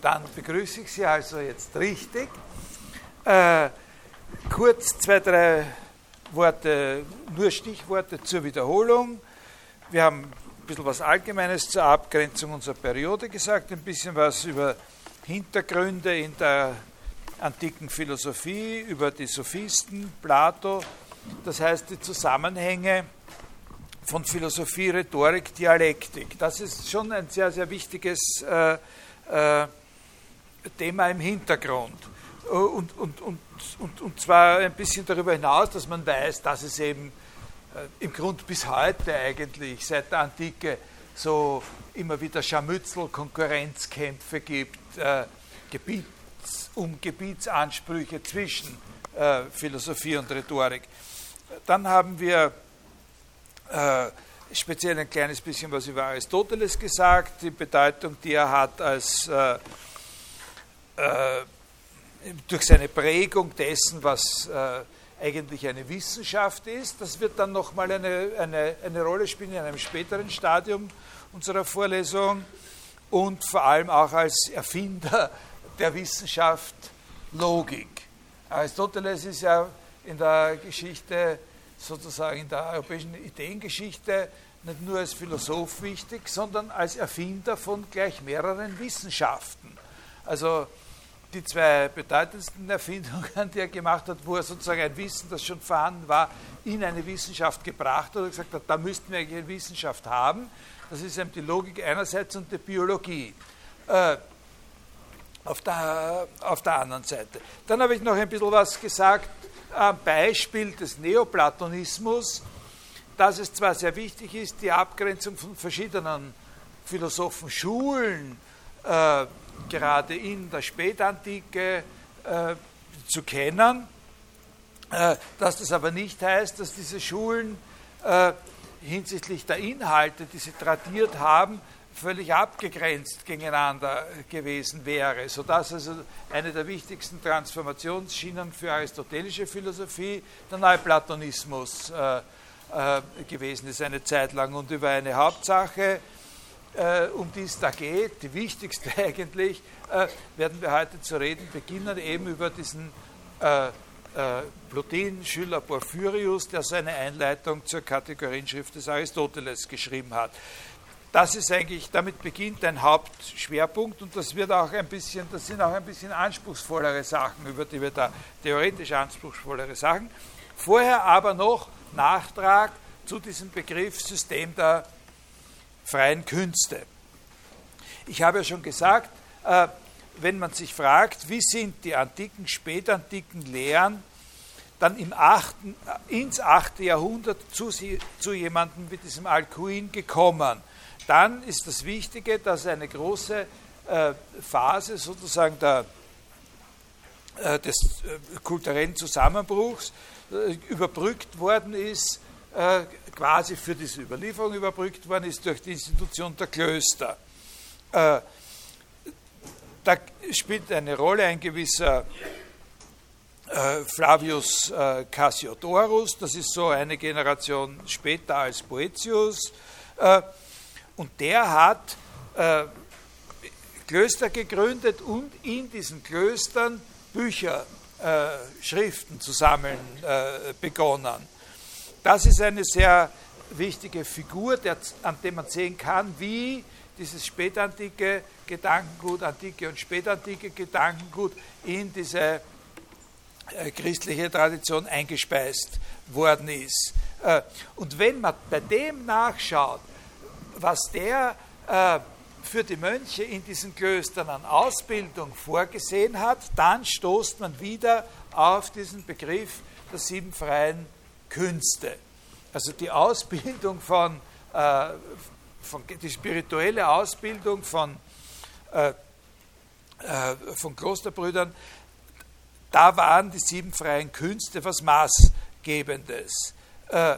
Dann begrüße ich Sie also jetzt richtig. Äh, kurz zwei, drei Worte, nur Stichworte zur Wiederholung. Wir haben ein bisschen was Allgemeines zur Abgrenzung unserer Periode gesagt, ein bisschen was über Hintergründe in der antiken Philosophie, über die Sophisten, Plato, das heißt die Zusammenhänge von Philosophie, Rhetorik, Dialektik. Das ist schon ein sehr, sehr wichtiges äh, äh, Thema im Hintergrund. Und, und, und, und, und zwar ein bisschen darüber hinaus, dass man weiß, dass es eben äh, im Grund bis heute eigentlich seit der Antike so immer wieder Scharmützel, Konkurrenzkämpfe gibt, äh, Gebiets, um Gebietsansprüche zwischen äh, Philosophie und Rhetorik. Dann haben wir äh, speziell ein kleines bisschen was über Aristoteles gesagt, die Bedeutung, die er hat als äh, durch seine Prägung dessen, was äh, eigentlich eine Wissenschaft ist. Das wird dann nochmal eine, eine, eine Rolle spielen in einem späteren Stadium unserer Vorlesung und vor allem auch als Erfinder der Wissenschaft Logik. Aristoteles ist ja in der Geschichte, sozusagen in der europäischen Ideengeschichte, nicht nur als Philosoph wichtig, sondern als Erfinder von gleich mehreren Wissenschaften. Also die zwei bedeutendsten Erfindungen, die er gemacht hat, wo er sozusagen ein Wissen, das schon vorhanden war, in eine Wissenschaft gebracht hat und gesagt hat, da müssten wir eigentlich eine Wissenschaft haben. Das ist eben die Logik einerseits und die Biologie. Äh, auf der, auf der anderen Seite. Dann habe ich noch ein bisschen was gesagt am Beispiel des Neoplatonismus, dass es zwar sehr wichtig ist, die Abgrenzung von verschiedenen Philosophenschulen äh, gerade in der Spätantike äh, zu kennen, äh, dass das aber nicht heißt, dass diese Schulen äh, hinsichtlich der Inhalte, die sie tradiert haben, völlig abgegrenzt gegeneinander gewesen wäre, sodass also eine der wichtigsten Transformationsschienen für aristotelische Philosophie der Neuplatonismus äh, äh, gewesen ist eine Zeit lang. Und über eine Hauptsache, äh, um die es da geht, die wichtigste eigentlich, äh, werden wir heute zu reden beginnen, eben über diesen äh, äh, Plotin-Schüler Porphyrius, der seine Einleitung zur Kategorienschrift des Aristoteles geschrieben hat das ist eigentlich, damit beginnt ein Hauptschwerpunkt und das wird auch ein bisschen, das sind auch ein bisschen anspruchsvollere Sachen, über die wir da theoretisch anspruchsvollere Sachen. Vorher aber noch Nachtrag zu diesem Begriff System der freien Künste. Ich habe ja schon gesagt, äh, wenn man sich fragt, wie sind die antiken, spätantiken Lehren dann im 8., ins 8. Jahrhundert zu, zu jemandem wie diesem Alcuin gekommen, dann ist das Wichtige, dass eine große äh, Phase sozusagen der, äh, des äh, kulturellen Zusammenbruchs äh, überbrückt worden ist, äh, quasi für diese Überlieferung überbrückt worden ist durch die Institution der Klöster. Äh, da spielt eine Rolle ein gewisser Flavius Cassiodorus, das ist so eine Generation später als Boetius. Und der hat äh, Klöster gegründet und in diesen Klöstern Bücher, äh, Schriften zu sammeln äh, begonnen. Das ist eine sehr wichtige Figur, der, an der man sehen kann, wie dieses spätantike Gedankengut, antike und spätantike Gedankengut in diese äh, christliche Tradition eingespeist worden ist. Äh, und wenn man bei dem nachschaut, was der äh, für die Mönche in diesen Klöstern an Ausbildung vorgesehen hat, dann stoßt man wieder auf diesen Begriff der sieben freien Künste. Also die Ausbildung von, äh, von die spirituelle Ausbildung von, äh, äh, von Klosterbrüdern, da waren die sieben freien Künste was Maßgebendes. Äh,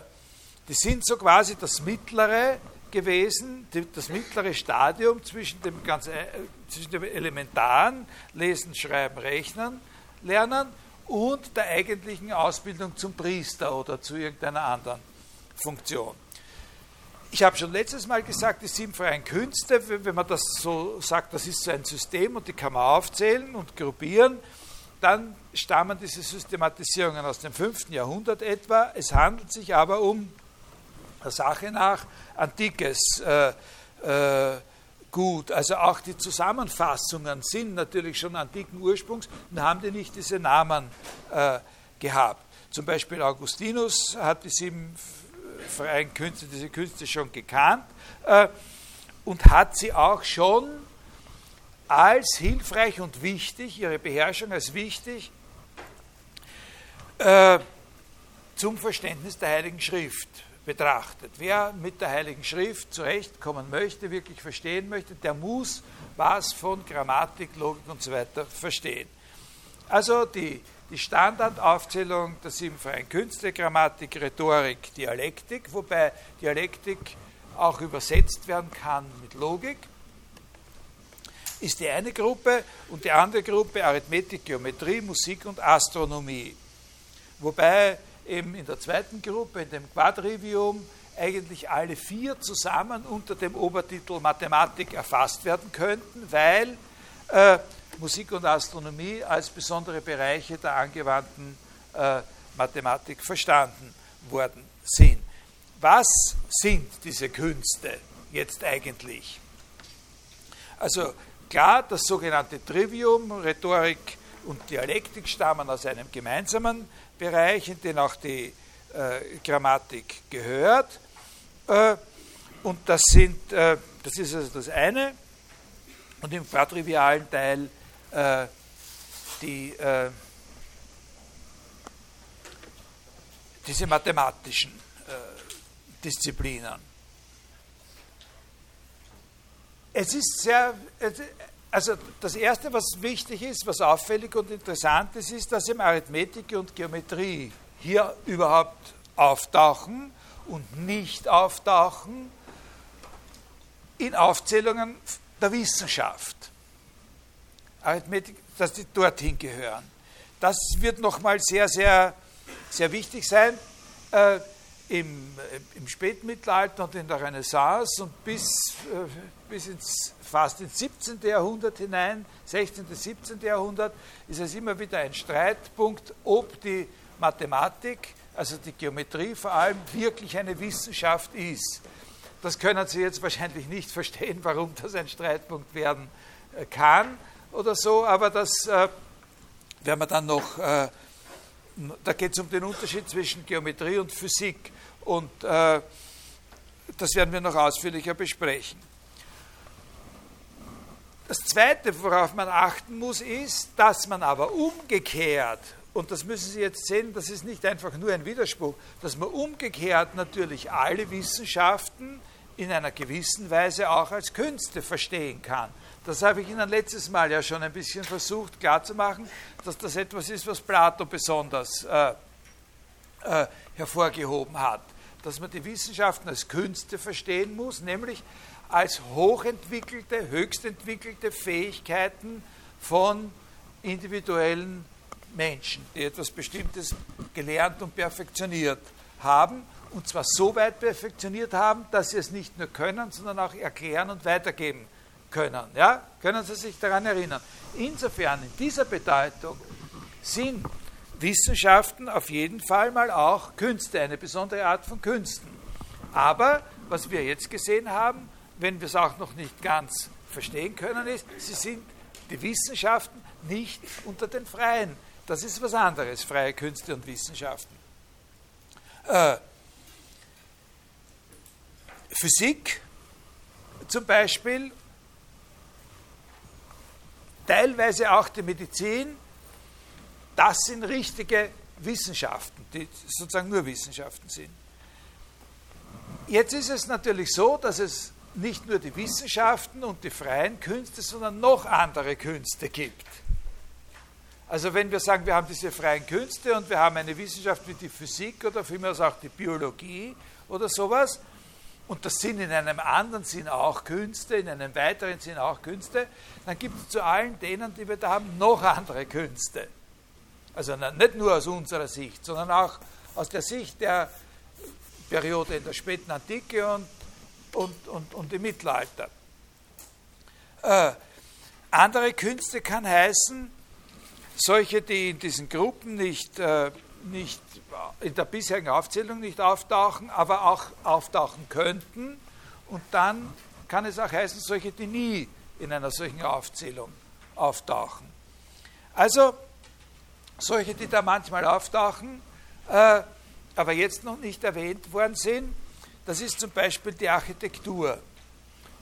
die sind so quasi das mittlere gewesen, das mittlere Stadium zwischen dem, ganz, äh, zwischen dem elementaren Lesen, Schreiben, Rechnen, Lernen und der eigentlichen Ausbildung zum Priester oder zu irgendeiner anderen Funktion. ich habe schon letztes Mal gesagt, die sieben freien Künste, wenn man das so sagt, das ist so ein System und die kann man aufzählen und gruppieren, dann stammen diese Systematisierungen aus dem 5. Jahrhundert etwa. Es handelt sich aber um der Sache nach antikes äh, äh, Gut. Also auch die Zusammenfassungen sind natürlich schon antiken Ursprungs und haben die nicht diese Namen äh, gehabt. Zum Beispiel Augustinus hat die sieben freien Künste, diese Künste schon gekannt äh, und hat sie auch schon als hilfreich und wichtig, ihre Beherrschung als wichtig, äh, zum Verständnis der Heiligen Schrift betrachtet. Wer mit der Heiligen Schrift zurechtkommen möchte, wirklich verstehen möchte, der muss was von Grammatik, Logik und so weiter verstehen. Also die die Standardaufzählung der sieben freien Künste, Grammatik, Rhetorik, Dialektik, wobei Dialektik auch übersetzt werden kann mit Logik, ist die eine Gruppe und die andere Gruppe Arithmetik, Geometrie, Musik und Astronomie. Wobei eben in der zweiten Gruppe, in dem Quadrivium, eigentlich alle vier zusammen unter dem Obertitel Mathematik erfasst werden könnten, weil äh, Musik und Astronomie als besondere Bereiche der angewandten äh, Mathematik verstanden worden sind. Was sind diese Künste jetzt eigentlich? Also klar, das sogenannte Trivium, Rhetorik und Dialektik stammen aus einem gemeinsamen Bereich, in den auch die äh, Grammatik gehört. Äh, und das, sind, äh, das ist also das eine. Und im quadrivialen Teil äh, die, äh, diese mathematischen äh, Disziplinen. Es ist sehr, also das Erste, was wichtig ist, was auffällig und interessant ist, ist, dass im Arithmetik und Geometrie hier überhaupt auftauchen und nicht auftauchen in Aufzählungen der Wissenschaft. Arithmetik, dass die dorthin gehören. Das wird nochmal sehr, sehr, sehr wichtig sein äh, im, äh, im Spätmittelalter und in der Renaissance und bis, äh, bis ins, fast ins 17. Jahrhundert hinein, 16. bis 17. Jahrhundert, ist es immer wieder ein Streitpunkt, ob die Mathematik, also die Geometrie vor allem, wirklich eine Wissenschaft ist. Das können Sie jetzt wahrscheinlich nicht verstehen, warum das ein Streitpunkt werden äh, kann oder so, aber das äh, werden wir dann noch, äh, da geht es um den Unterschied zwischen Geometrie und Physik und äh, das werden wir noch ausführlicher besprechen. Das Zweite, worauf man achten muss, ist, dass man aber umgekehrt, und das müssen Sie jetzt sehen, das ist nicht einfach nur ein Widerspruch, dass man umgekehrt natürlich alle Wissenschaften in einer gewissen Weise auch als Künste verstehen kann. Das habe ich Ihnen letztes Mal ja schon ein bisschen versucht klarzumachen, dass das etwas ist, was Plato besonders äh, äh, hervorgehoben hat. Dass man die Wissenschaften als Künste verstehen muss, nämlich als hochentwickelte, höchstentwickelte Fähigkeiten von individuellen Menschen, die etwas Bestimmtes gelernt und perfektioniert haben, und zwar so weit perfektioniert haben, dass sie es nicht nur können, sondern auch erklären und weitergeben können. Ja? Können Sie sich daran erinnern? Insofern, in dieser Bedeutung sind Wissenschaften auf jeden Fall mal auch Künste, eine besondere Art von Künsten. Aber was wir jetzt gesehen haben, wenn wir es auch noch nicht ganz verstehen können, ist, sie sind die Wissenschaften nicht unter den Freien. Das ist was anderes, freie Künste und Wissenschaften. Äh, Physik zum Beispiel teilweise auch die Medizin, das sind richtige Wissenschaften, die sozusagen nur Wissenschaften sind. Jetzt ist es natürlich so, dass es nicht nur die Wissenschaften und die freien Künste, sondern noch andere Künste gibt. Also wenn wir sagen, wir haben diese freien Künste und wir haben eine Wissenschaft wie die Physik oder vielmehr auch die Biologie oder sowas, und das sind in einem anderen Sinn auch Künste, in einem weiteren Sinn auch Künste, dann gibt es zu allen denen, die wir da haben, noch andere Künste. Also nicht nur aus unserer Sicht, sondern auch aus der Sicht der Periode in der späten Antike und und, und, und im Mittelalter. Äh, andere Künste kann heißen, solche, die in diesen Gruppen nicht, äh, nicht in der bisherigen Aufzählung nicht auftauchen, aber auch auftauchen könnten. Und dann kann es auch heißen, solche, die nie in einer solchen Aufzählung auftauchen. Also solche, die da manchmal auftauchen, äh, aber jetzt noch nicht erwähnt worden sind, das ist zum Beispiel die Architektur.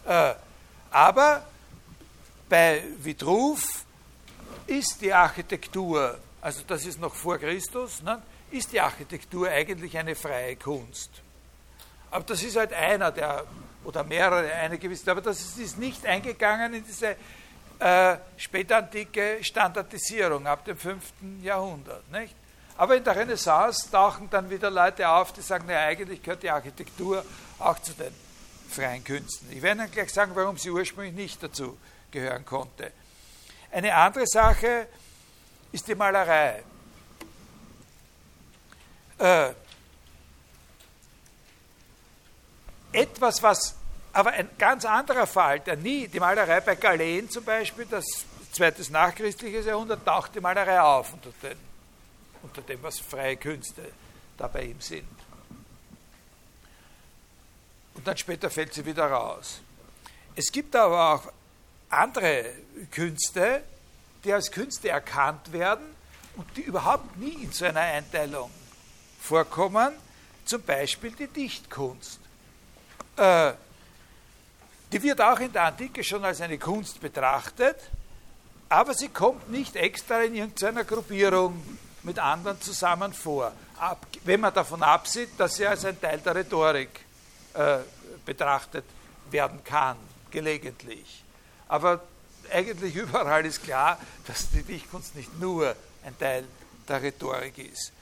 Äh, aber bei Vitruv ist die Architektur, also das ist noch vor Christus, ne, ist die Architektur eigentlich eine freie Kunst. Aber das ist halt einer der, oder mehrere, eine gewisse, aber das ist nicht eingegangen in diese äh, spätantike Standardisierung ab dem 5. Jahrhundert. Nicht? Aber in der Renaissance tauchen dann wieder Leute auf, die sagen, naja, eigentlich gehört die Architektur auch zu den freien Künsten. Ich werde Ihnen gleich sagen, warum sie ursprünglich nicht dazu gehören konnte. Eine andere Sache ist die Malerei. Äh, etwas, was aber ein ganz anderer Fall, der nie, die Malerei bei Galen zum Beispiel, das zweites nachchristliches Jahrhundert, taucht die Malerei auf unter, den, unter dem, was freie Künste da bei ihm sind. Und dann später fällt sie wieder raus. Es gibt aber auch andere Künste, die als Künste erkannt werden und die überhaupt nie in so einer Einteilung vorkommen, zum Beispiel die Dichtkunst. Äh, die wird auch in der Antike schon als eine Kunst betrachtet, aber sie kommt nicht extra in irgendeiner Gruppierung mit anderen zusammen vor, Ab, wenn man davon absieht, dass sie als ein Teil der Rhetorik äh, betrachtet werden kann, gelegentlich. Aber eigentlich überall ist klar, dass die Dichtkunst nicht nur ein Teil der Rhetorik ist.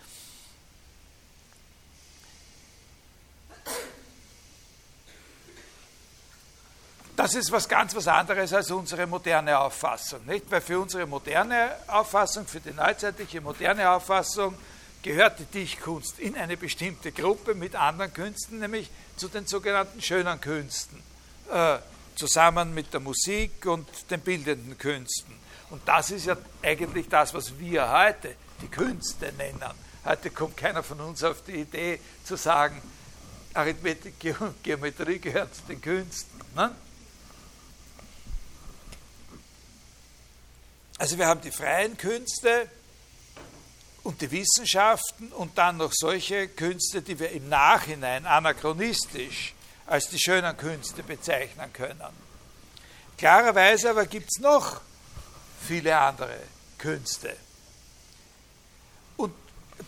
Das ist was ganz was anderes als unsere moderne Auffassung. Nicht? Weil für unsere moderne Auffassung, für die neuzeitliche moderne Auffassung, gehört die Dichtkunst in eine bestimmte Gruppe mit anderen Künsten, nämlich zu den sogenannten schönen Künsten. Äh, zusammen mit der Musik und den bildenden Künsten. Und das ist ja eigentlich das, was wir heute die Künste nennen. Heute kommt keiner von uns auf die Idee zu sagen, Arithmetik und Geometrie gehören zu den Künsten. Ne? Also wir haben die freien Künste und die Wissenschaften und dann noch solche Künste, die wir im Nachhinein anachronistisch als die schönen Künste bezeichnen können. Klarerweise aber gibt es noch viele andere Künste. Und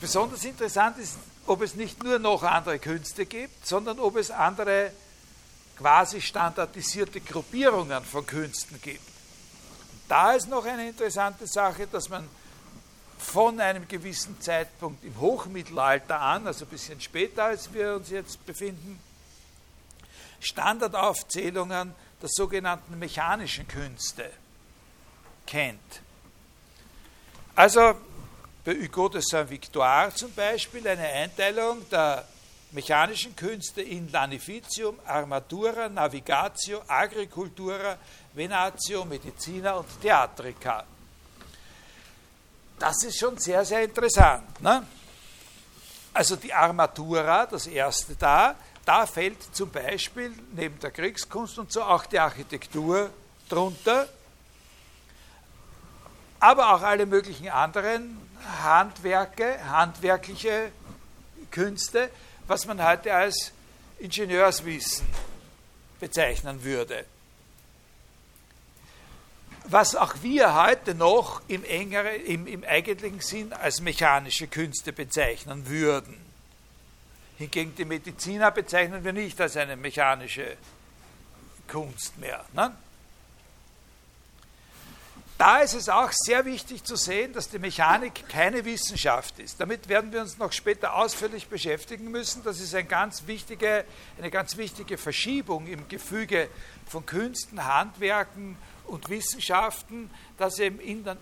besonders interessant ist, ob es nicht nur noch andere Künste gibt, sondern ob es andere quasi standardisierte Gruppierungen von Künsten gibt. Da ist noch eine interessante Sache, dass man von einem gewissen Zeitpunkt im Hochmittelalter an, also ein bisschen später als wir uns jetzt befinden, Standardaufzählungen der sogenannten mechanischen Künste kennt. Also bei Hugo de Saint-Victoire zum Beispiel eine Einteilung der mechanischen Künste in Lanificium, Armatura, Navigatio, Agricultura, Venatio, Medicina und Theatrica. Das ist schon sehr, sehr interessant. Ne? Also die Armatura, das erste da, da fällt zum Beispiel neben der Kriegskunst und so auch die Architektur drunter, aber auch alle möglichen anderen Handwerke, handwerkliche Künste, was man heute als Ingenieurswissen bezeichnen würde. Was auch wir heute noch im, engere, im, im eigentlichen Sinn als mechanische Künste bezeichnen würden. Hingegen die Mediziner bezeichnen wir nicht als eine mechanische Kunst mehr. Ne? Da ist es auch sehr wichtig zu sehen, dass die Mechanik keine Wissenschaft ist. Damit werden wir uns noch später ausführlich beschäftigen müssen. Das ist eine ganz wichtige, eine ganz wichtige Verschiebung im Gefüge von Künsten, Handwerken und Wissenschaften, dass eben der,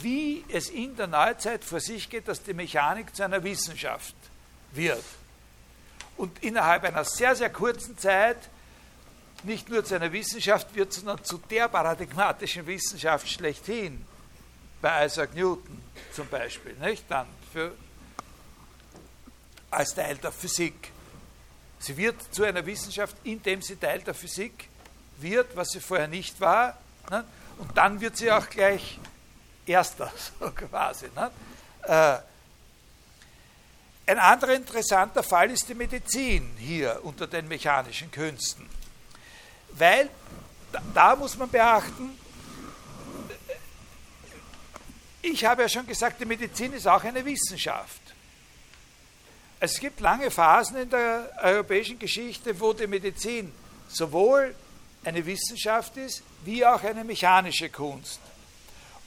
wie es in der Neuzeit vor sich geht, dass die Mechanik zu einer Wissenschaft wird und innerhalb einer sehr, sehr kurzen Zeit nicht nur zu einer Wissenschaft wird, sondern zu der paradigmatischen Wissenschaft schlechthin, bei Isaac Newton zum Beispiel, nicht? Dann für, als Teil der Physik. Sie wird zu einer Wissenschaft, indem sie Teil der Physik wird, was sie vorher nicht war. Ne? Und dann wird sie auch gleich Erster, so quasi. Ne? Äh, ein anderer interessanter Fall ist die Medizin hier unter den mechanischen Künsten. Weil, da, da muss man beachten, ich habe ja schon gesagt, die Medizin ist auch eine Wissenschaft. Es gibt lange Phasen in der europäischen Geschichte, wo die Medizin sowohl eine Wissenschaft ist, wie auch eine mechanische Kunst.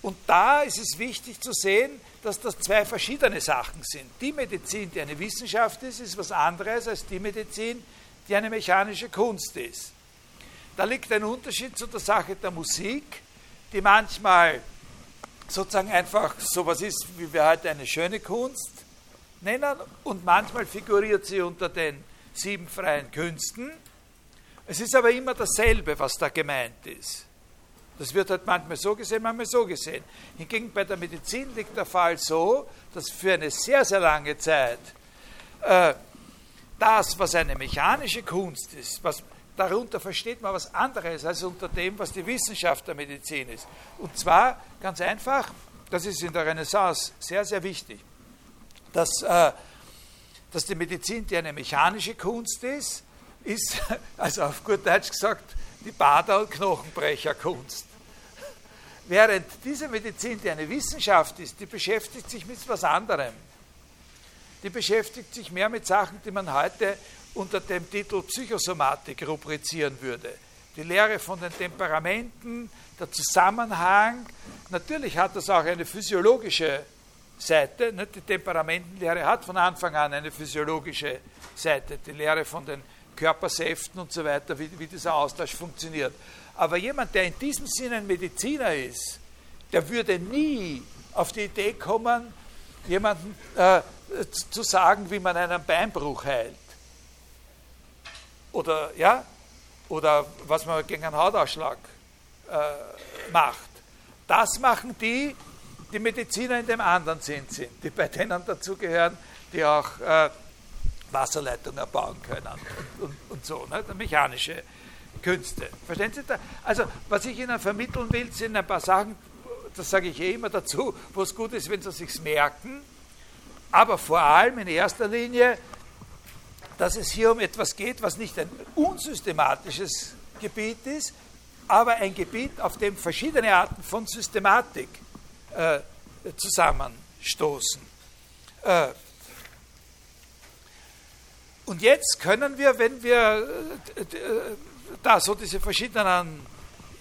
Und da ist es wichtig zu sehen, dass das zwei verschiedene Sachen sind. Die Medizin, die eine Wissenschaft ist, ist was anderes als die Medizin, die eine mechanische Kunst ist. Da liegt ein Unterschied zu der Sache der Musik, die manchmal sozusagen einfach sowas ist, wie wir heute eine schöne Kunst nennen, und manchmal figuriert sie unter den sieben freien Künsten. Es ist aber immer dasselbe, was da gemeint ist. Das wird halt manchmal so gesehen, manchmal so gesehen. Hingegen bei der Medizin liegt der Fall so, dass für eine sehr, sehr lange Zeit äh, das, was eine mechanische Kunst ist, was darunter versteht man was anderes als unter dem, was die Wissenschaft der Medizin ist. Und zwar ganz einfach, das ist in der Renaissance sehr, sehr wichtig, dass, äh, dass die Medizin, die eine mechanische Kunst ist, ist, also auf gut Deutsch gesagt, die Bader- und Knochenbrecherkunst. Während diese Medizin, die eine Wissenschaft ist, die beschäftigt sich mit was anderem. Die beschäftigt sich mehr mit Sachen, die man heute unter dem Titel Psychosomatik rubrizieren würde. Die Lehre von den Temperamenten, der Zusammenhang. Natürlich hat das auch eine physiologische Seite. Die Temperamentenlehre hat von Anfang an eine physiologische Seite. Die Lehre von den Körpersäften und so weiter, wie, wie dieser Austausch funktioniert. Aber jemand, der in diesem Sinne ein Mediziner ist, der würde nie auf die Idee kommen, jemanden äh, zu sagen, wie man einen Beinbruch heilt. Oder, ja, oder was man gegen einen Hautausschlag äh, macht. Das machen die, die Mediziner in dem anderen Sinn sind, die bei denen dazugehören, die auch äh, Wasserleitungen bauen können und, und, so, ne? mechanische Künste. Verstehen Sie da? Also, was ich Ihnen vermitteln will, sind ein paar Sachen, das sage ich eh immer dazu, wo es gut ist, wenn Sie sich merken, aber vor allem in erster Linie, dass es hier um etwas geht, was nicht ein unsystematisches Gebiet ist, aber ein Gebiet, auf dem verschiedene Arten von Systematik äh, zusammenstoßen. Äh, und jetzt können wir, wenn wir äh, äh, da so diese verschiedenen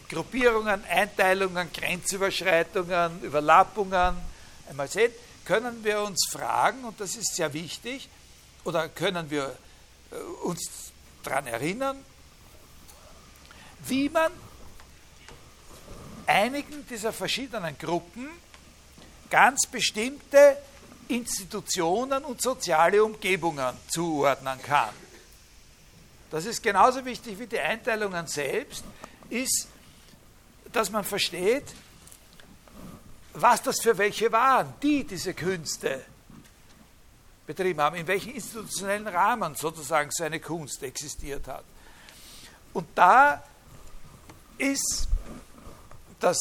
Gruppierungen, Einteilungen, Grenzüberschreitungen, Überlappungen einmal sehen, können wir uns fragen, und das ist sehr wichtig, oder können wir äh, uns daran erinnern, wie man einigen dieser verschiedenen Gruppen ganz bestimmte Institutionen und soziale Umgebungen zuordnen kann. Das ist genauso wichtig wie die Einteilungen selbst, ist, dass man versteht, was das für welche waren, die diese Künste betrieben haben, in welchem institutionellen Rahmen sozusagen so eine Kunst existiert hat. Und da ist das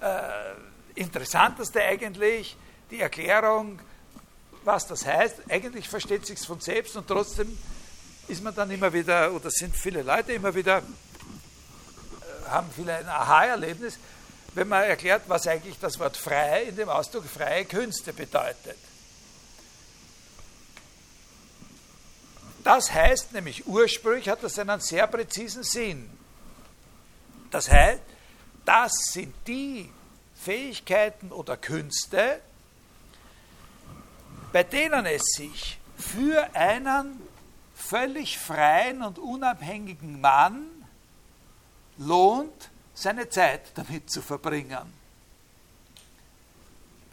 äh, Interessanteste eigentlich, die Erklärung, was das heißt. Eigentlich versteht sich von selbst und trotzdem ist man dann immer wieder, oder sind viele Leute immer wieder, äh, haben viele ein Aha-Erlebnis, wenn man erklärt, was eigentlich das Wort frei in dem Ausdruck freie Künste bedeutet. Das heißt nämlich, ursprünglich hat das einen sehr präzisen Sinn. Das heißt, das sind die Fähigkeiten oder Künste, bei denen es sich für einen völlig freien und unabhängigen Mann lohnt, seine Zeit damit zu verbringen.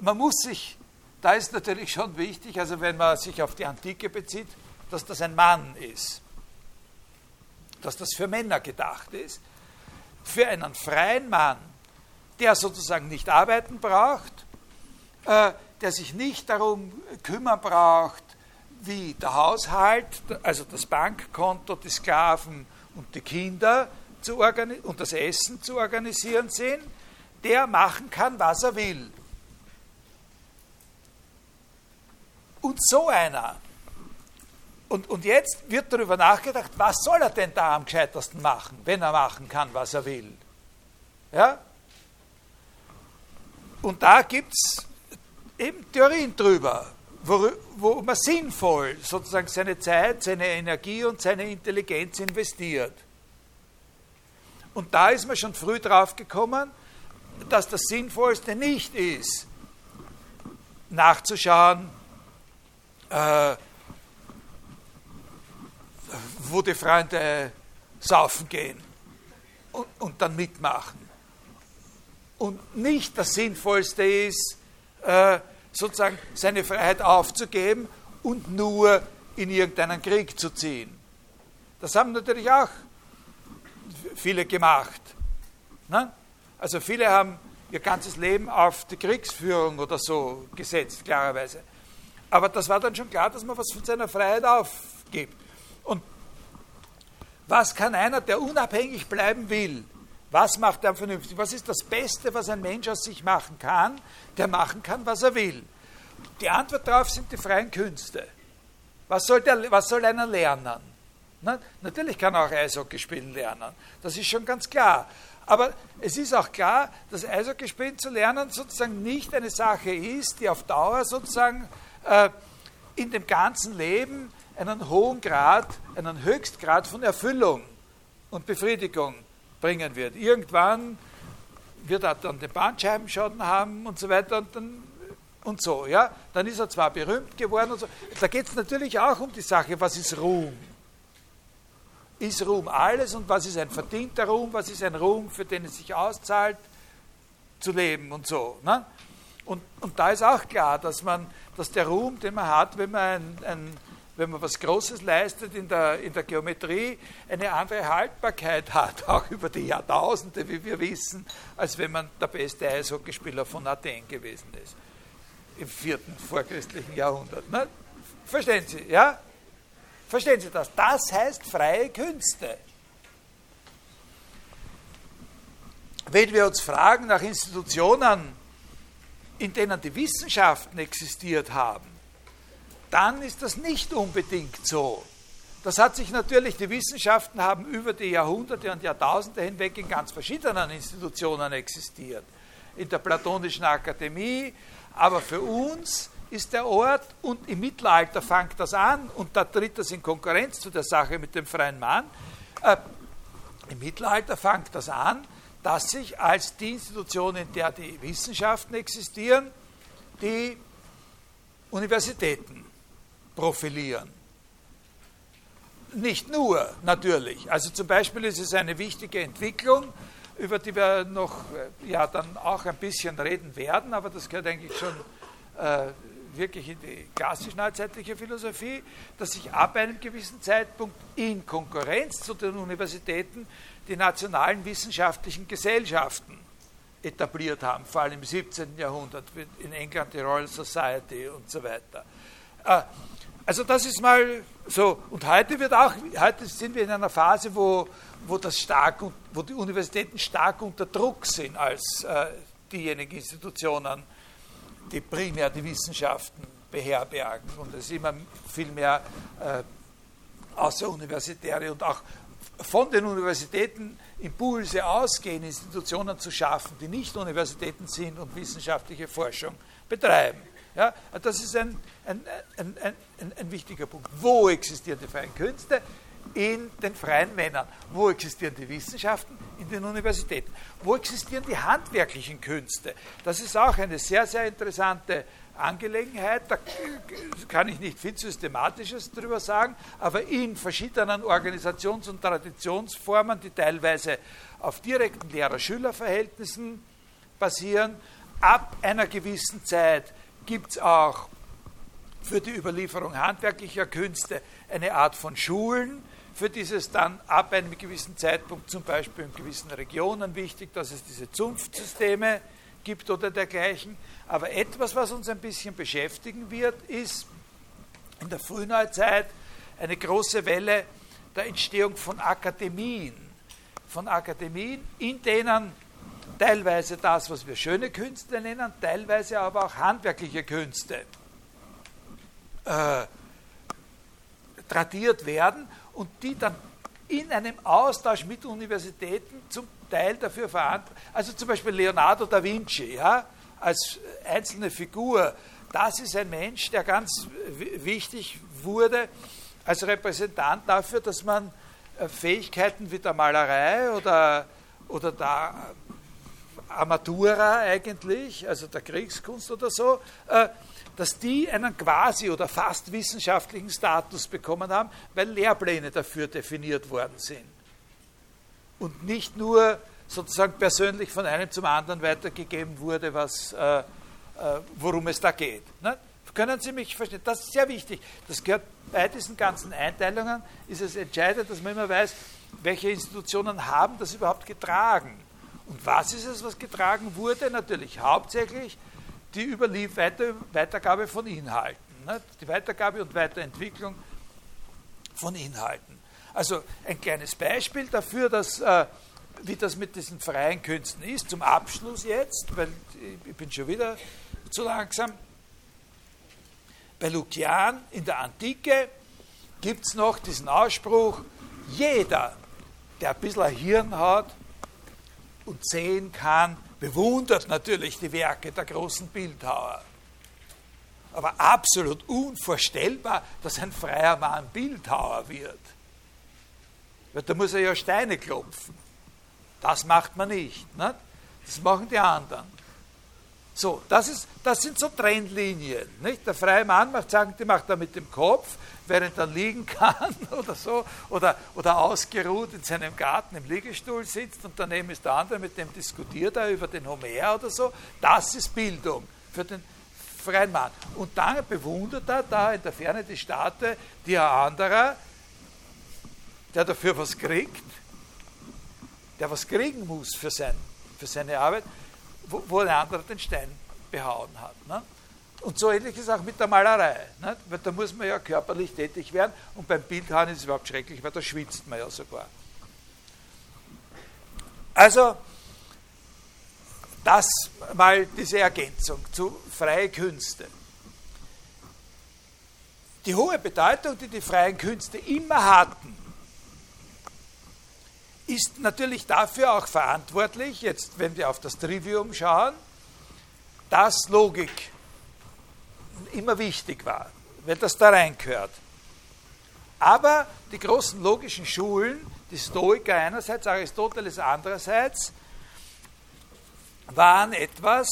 Man muss sich, da ist natürlich schon wichtig, also wenn man sich auf die Antike bezieht, dass das ein Mann ist. dass das für Männer gedacht ist, für einen freien Mann, der sozusagen nicht arbeiten braucht, äh, der sich nicht darum kümmern braucht, wie der Haushalt, also das Bankkonto, die Sklaven und die Kinder zu und das Essen zu organisieren sind, der machen kann, was er will. Und so einer. Und, und jetzt wird darüber nachgedacht, was soll er denn da am gescheitersten machen, wenn er machen kann, was er will. Ja? Und da gibt es eben Theorien drüber, wo, wo man sinnvoll sozusagen seine Zeit, seine Energie und seine Intelligenz investiert. Und da ist man schon früh drauf gekommen, dass das Sinnvollste nicht ist, nachzuschauen, äh, wo die Freunde saufen gehen und, und dann mitmachen. Und nicht das Sinnvollste ist, äh, sozusagen seine Freiheit aufzugeben und nur in irgendeinen Krieg zu ziehen. Das haben natürlich auch viele gemacht. Ne? Also viele haben ihr ganzes Leben auf die Kriegsführung oder so gesetzt, klarerweise. Aber das war dann schon klar, dass man was von seiner Freiheit aufgibt. Und was kann einer, der unabhängig bleiben will, was macht er vernünftig? Was ist das Beste, was ein Mensch aus sich machen kann, der machen kann, was er will? Die Antwort darauf sind die freien Künste. Was soll, der, was soll einer lernen? Na, natürlich kann er auch Eishockey spielen lernen. Das ist schon ganz klar. Aber es ist auch klar, dass Eishockey spielen zu lernen sozusagen nicht eine Sache ist, die auf Dauer sozusagen äh, in dem ganzen Leben einen hohen Grad, einen Höchstgrad von Erfüllung und Befriedigung bringen wird. Irgendwann wird er dann den Bandscheibenschaden haben und so weiter und, dann, und so. Ja? Dann ist er zwar berühmt geworden und so. Da geht es natürlich auch um die Sache, was ist Ruhm? Ist Ruhm alles und was ist ein verdienter Ruhm? Was ist ein Ruhm, für den es sich auszahlt, zu leben und so? Ne? Und, und da ist auch klar, dass, man, dass der Ruhm, den man hat, wenn man ein, ein wenn man was Großes leistet in der, in der Geometrie, eine andere Haltbarkeit hat, auch über die Jahrtausende, wie wir wissen, als wenn man der beste Eishockeyspieler von Athen gewesen ist. Im vierten vorchristlichen Jahrhundert. Ne? Verstehen Sie, ja? Verstehen Sie das? Das heißt freie Künste. Wenn wir uns fragen nach Institutionen, in denen die Wissenschaften existiert haben, dann ist das nicht unbedingt so. Das hat sich natürlich, die Wissenschaften haben über die Jahrhunderte und Jahrtausende hinweg in ganz verschiedenen Institutionen existiert. In der Platonischen Akademie, aber für uns ist der Ort und im Mittelalter fängt das an und da tritt das in Konkurrenz zu der Sache mit dem freien Mann. Äh, Im Mittelalter fängt das an, dass sich als die Institution, in der die Wissenschaften existieren, die Universitäten profilieren. Nicht nur, natürlich. Also zum Beispiel ist es eine wichtige Entwicklung, über die wir noch äh, ja, dann auch ein bisschen reden werden, aber das gehört eigentlich schon äh, wirklich in die klassisch neuzeitliche Philosophie, dass sich ab einem gewissen Zeitpunkt in Konkurrenz zu den Universitäten die nationalen wissenschaftlichen Gesellschaften etabliert haben, vor allem im 17. Jahrhundert, in England die Royal Society und so weiter. Also das ist mal so. Und heute wird auch, heute sind wir in einer Phase, wo, wo, das stark, wo die Universitäten stark unter Druck sind als äh, diejenigen Institutionen, die primär die Wissenschaften beherbergen. Und es immer viel mehr äh, außeruniversitäre und auch von den Universitäten Impulse ausgehen, Institutionen zu schaffen, die nicht Universitäten sind und wissenschaftliche Forschung betreiben. Ja, das ist ein, ein, ein, ein, ein wichtiger Punkt. Wo existieren die freien Künste? In den freien Männern. Wo existieren die Wissenschaften? In den Universitäten. Wo existieren die handwerklichen Künste? Das ist auch eine sehr, sehr interessante Angelegenheit. Da kann ich nicht viel Systematisches darüber sagen, aber in verschiedenen Organisations- und Traditionsformen, die teilweise auf direkten Lehrer-Schüler-Verhältnissen basieren, ab einer gewissen Zeit gibt es auch für die Überlieferung handwerklicher Künste eine Art von Schulen für dieses dann ab einem gewissen Zeitpunkt, zum Beispiel in gewissen Regionen wichtig, dass es diese Zunftsysteme gibt oder dergleichen. Aber etwas, was uns ein bisschen beschäftigen wird, ist in der Frühneuzeit eine große Welle der Entstehung von Akademien. Von Akademien, in denen teilweise das, was wir schöne Künste nennen, teilweise aber auch handwerkliche Künste äh, tradiert werden und die dann in einem Austausch mit Universitäten zum Teil dafür verantwortlich, also zum Beispiel Leonardo da Vinci, ja, als einzelne Figur, das ist ein Mensch, der ganz wichtig wurde als Repräsentant dafür, dass man äh, Fähigkeiten wie der Malerei oder, oder der Armatura eigentlich, also der Kriegskunst oder so, äh, dass die einen quasi oder fast wissenschaftlichen Status bekommen haben, weil Lehrpläne dafür definiert worden sind. Und nicht nur sozusagen persönlich von einem zum anderen weitergegeben wurde, was, äh, äh, worum es da geht. Ne? Können Sie mich verstehen? Das ist sehr wichtig. Das gehört bei diesen ganzen Einteilungen, ist es entscheidend, dass man immer weiß, welche Institutionen haben das überhaupt getragen. Und was ist es, was getragen wurde? Natürlich hauptsächlich die Überlief Weiter Weitergabe von Inhalten. Ne? Die Weitergabe und Weiterentwicklung von Inhalten. Also ein kleines Beispiel dafür, dass, äh, wie das mit diesen freien Künsten ist, zum Abschluss jetzt, weil ich bin schon wieder zu langsam. Bei Lukian in der Antike gibt es noch diesen Ausspruch, jeder, der ein bisschen ein Hirn hat, und sehen kann, bewundert natürlich die Werke der großen Bildhauer. Aber absolut unvorstellbar, dass ein freier Mann Bildhauer wird. Weil da muss er ja Steine klopfen. Das macht man nicht. Ne? Das machen die anderen. So, das, ist, das sind so Trendlinien. Nicht? Der freie Mann macht sagen, die macht er mit dem Kopf, während er liegen kann oder so, oder, oder ausgeruht in seinem Garten im Liegestuhl sitzt und daneben ist der andere, mit dem diskutiert er über den Homer oder so. Das ist Bildung für den freien Mann. Und dann bewundert er da in der Ferne die Statue, die ein anderer, der dafür was kriegt, der was kriegen muss für, sein, für seine Arbeit, wo, wo ein anderer den Stein behauen hat. Ne? Und so ähnlich ist es auch mit der Malerei. Ne? Weil da muss man ja körperlich tätig werden und beim Bildhauern ist es überhaupt schrecklich, weil da schwitzt man ja sogar. Also, das mal diese Ergänzung zu freie Künste. Die hohe Bedeutung, die die freien Künste immer hatten, ist natürlich dafür auch verantwortlich, jetzt wenn wir auf das Trivium schauen, dass Logik immer wichtig war, weil das da reingehört. Aber die großen logischen Schulen, die Stoiker einerseits, Aristoteles andererseits, waren etwas,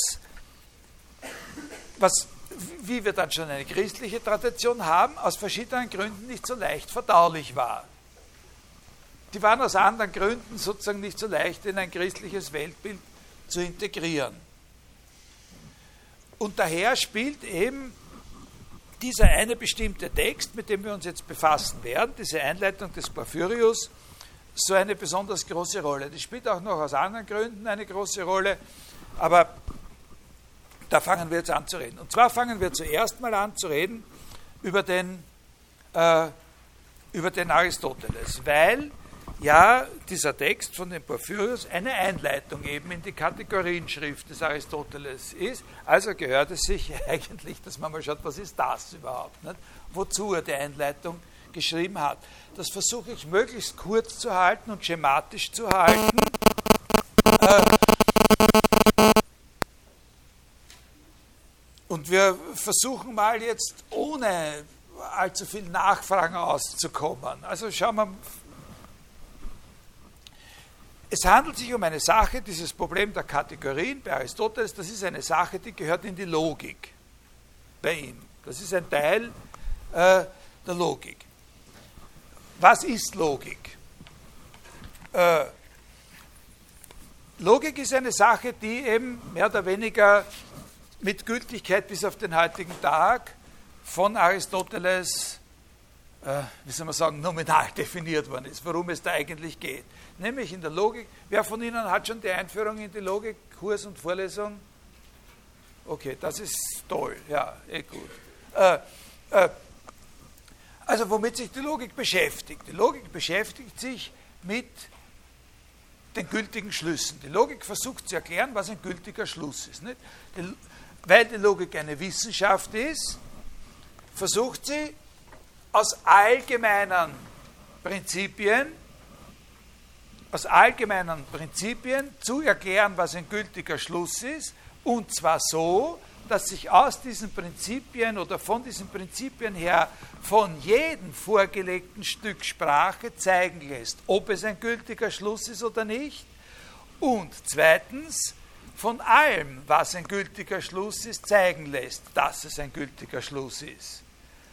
was, wie wir dann schon eine christliche Tradition haben, aus verschiedenen Gründen nicht so leicht verdaulich war. Die waren aus anderen Gründen sozusagen nicht so leicht in ein christliches Weltbild zu integrieren. Und daher spielt eben dieser eine bestimmte Text, mit dem wir uns jetzt befassen werden, diese Einleitung des Porphyrius, so eine besonders große Rolle. Die spielt auch noch aus anderen Gründen eine große Rolle, aber da fangen wir jetzt an zu reden. Und zwar fangen wir zuerst mal an zu reden über den, äh, über den Aristoteles, weil ja dieser Text von dem Porphyrius eine Einleitung eben in die Kategorienschrift des Aristoteles ist. Also gehört es sich eigentlich, dass man mal schaut, was ist das überhaupt, nicht? wozu er die Einleitung geschrieben hat. Das versuche ich möglichst kurz zu halten und schematisch zu halten. Äh, und wir versuchen mal jetzt ohne allzu viel Nachfragen auszukommen. Also schauen wir es handelt sich um eine Sache, dieses Problem der Kategorien bei Aristoteles, das ist eine Sache, die gehört in die Logik bei ihm. Das ist ein Teil äh, der Logik. Was ist Logik? Äh, Logik ist eine Sache, die eben mehr oder weniger mit Gültigkeit bis auf den heutigen Tag von Aristoteles wie soll man sagen, nominal definiert worden ist, worum es da eigentlich geht. Nämlich in der Logik. Wer von Ihnen hat schon die Einführung in die Logik, Kurs und Vorlesung? Okay, das ist toll, ja, eh gut. Äh, äh, also womit sich die Logik beschäftigt? Die Logik beschäftigt sich mit den gültigen Schlüssen. Die Logik versucht zu erklären, was ein gültiger Schluss ist. Die, weil die Logik eine Wissenschaft ist, versucht sie aus allgemeinen Prinzipien, aus allgemeinen Prinzipien zu erklären, was ein gültiger Schluss ist, und zwar so, dass sich aus diesen Prinzipien oder von diesen Prinzipien her von jedem vorgelegten Stück Sprache zeigen lässt, ob es ein gültiger Schluss ist oder nicht. Und zweitens, von allem, was ein gültiger Schluss ist, zeigen lässt, dass es ein gültiger Schluss ist.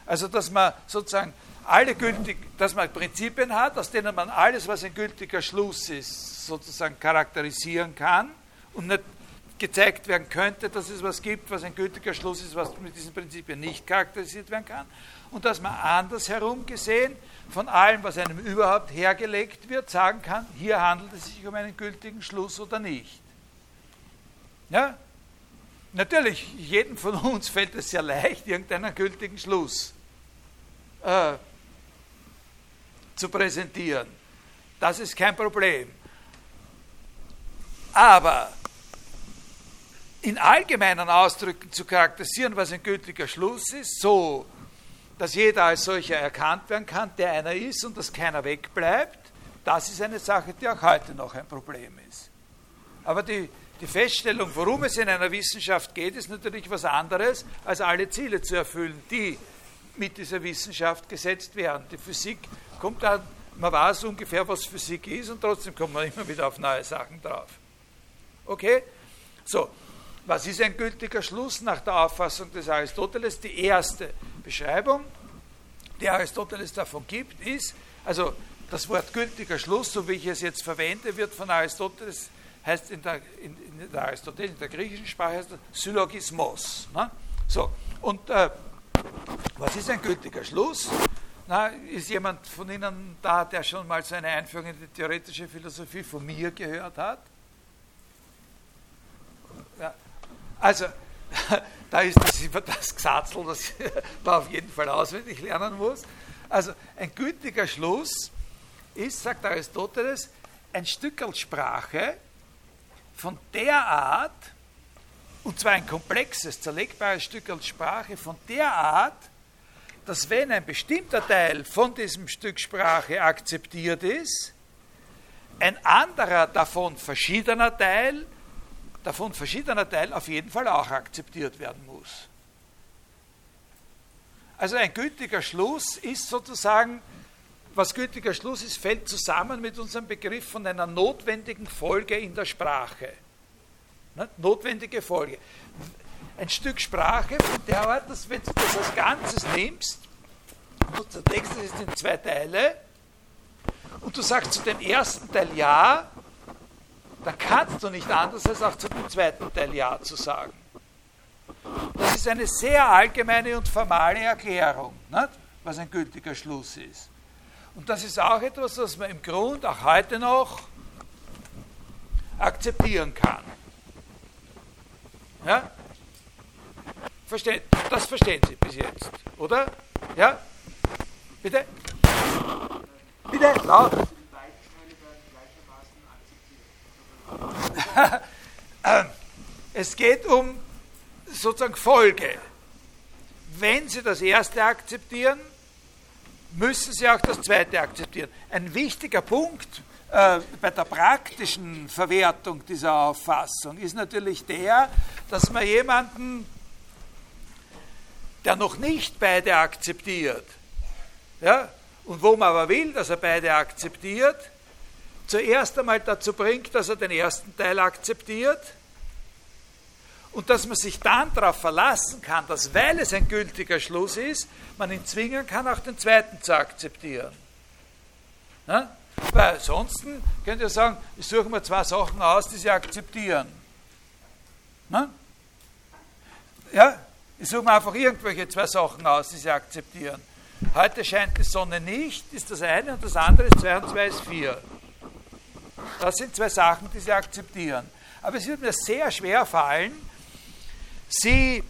Also, dass man sozusagen alle gültig, dass man Prinzipien hat, aus denen man alles, was ein gültiger Schluss ist, sozusagen charakterisieren kann und nicht gezeigt werden könnte, dass es was gibt, was ein gültiger Schluss ist, was mit diesen Prinzipien nicht charakterisiert werden kann. Und dass man andersherum gesehen von allem, was einem überhaupt hergelegt wird, sagen kann, hier handelt es sich um einen gültigen Schluss oder nicht. Ja? Natürlich, jedem von uns fällt es sehr leicht, irgendeinen gültigen Schluss äh, zu präsentieren. Das ist kein Problem. Aber in allgemeinen Ausdrücken zu charakterisieren, was ein gültiger Schluss ist, so dass jeder als solcher erkannt werden kann, der einer ist und dass keiner wegbleibt, das ist eine Sache, die auch heute noch ein Problem ist. Aber die, die Feststellung, worum es in einer Wissenschaft geht, ist natürlich was anderes, als alle Ziele zu erfüllen, die mit dieser Wissenschaft gesetzt werden. Die Physik kommt dann, man weiß ungefähr, was Physik ist und trotzdem kommt man immer wieder auf neue Sachen drauf. Okay? So, was ist ein gültiger Schluss nach der Auffassung des Aristoteles? Die erste Beschreibung, die Aristoteles davon gibt, ist, also das Wort gültiger Schluss, so wie ich es jetzt verwende, wird von Aristoteles, heißt in der, in, in der Aristoteles, in der griechischen Sprache heißt das Syllogismos. Ne? So, und äh, was ist ein gültiger Schluss? Na, ist jemand von Ihnen da, der schon mal so eine Einführung in die theoretische Philosophie von mir gehört hat? Ja, also, da ist das immer das Gesatzel, das man auf jeden Fall auswendig lernen muss. Also, ein gültiger Schluss ist, sagt Aristoteles, ein Stückel Sprache von der Art, und zwar ein komplexes, zerlegbares Stückel Sprache von der Art, dass wenn ein bestimmter Teil von diesem Stück Sprache akzeptiert ist, ein anderer davon verschiedener Teil davon verschiedener Teil auf jeden Fall auch akzeptiert werden muss. Also ein gültiger Schluss ist sozusagen, was gültiger Schluss ist, fällt zusammen mit unserem Begriff von einer notwendigen Folge in der Sprache. Ne? Notwendige Folge. Ein Stück Sprache von der Art, dass wenn du das als Ganzes nimmst, und der ist in zwei Teile, und du sagst zu dem ersten Teil ja, dann kannst du nicht anders, als auch zu dem zweiten Teil Ja zu sagen. Das ist eine sehr allgemeine und formale Erklärung, nicht? was ein gültiger Schluss ist. Und das ist auch etwas, was man im Grund auch heute noch akzeptieren kann. Ja? Verstehen, das verstehen Sie bis jetzt, oder? Ja? Bitte? Bitte? Laut. es geht um sozusagen Folge. Wenn Sie das erste akzeptieren, müssen Sie auch das zweite akzeptieren. Ein wichtiger Punkt äh, bei der praktischen Verwertung dieser Auffassung ist natürlich der, dass man jemanden, der noch nicht beide akzeptiert, ja, und wo man aber will, dass er beide akzeptiert, zuerst einmal dazu bringt, dass er den ersten Teil akzeptiert und dass man sich dann darauf verlassen kann, dass weil es ein gültiger Schluss ist, man ihn zwingen kann, auch den zweiten zu akzeptieren. Na? Weil ansonsten könnt ihr sagen, ich suche mir zwei Sachen aus, die sie akzeptieren. Na? Ja, ich suche mir einfach irgendwelche zwei Sachen aus, die sie akzeptieren. heute scheint die Sonne nicht, ist das eine, und das andere ist 2 und 2 ist 4. Das sind zwei Sachen, die Sie akzeptieren. Aber es wird mir sehr schwer fallen, Sie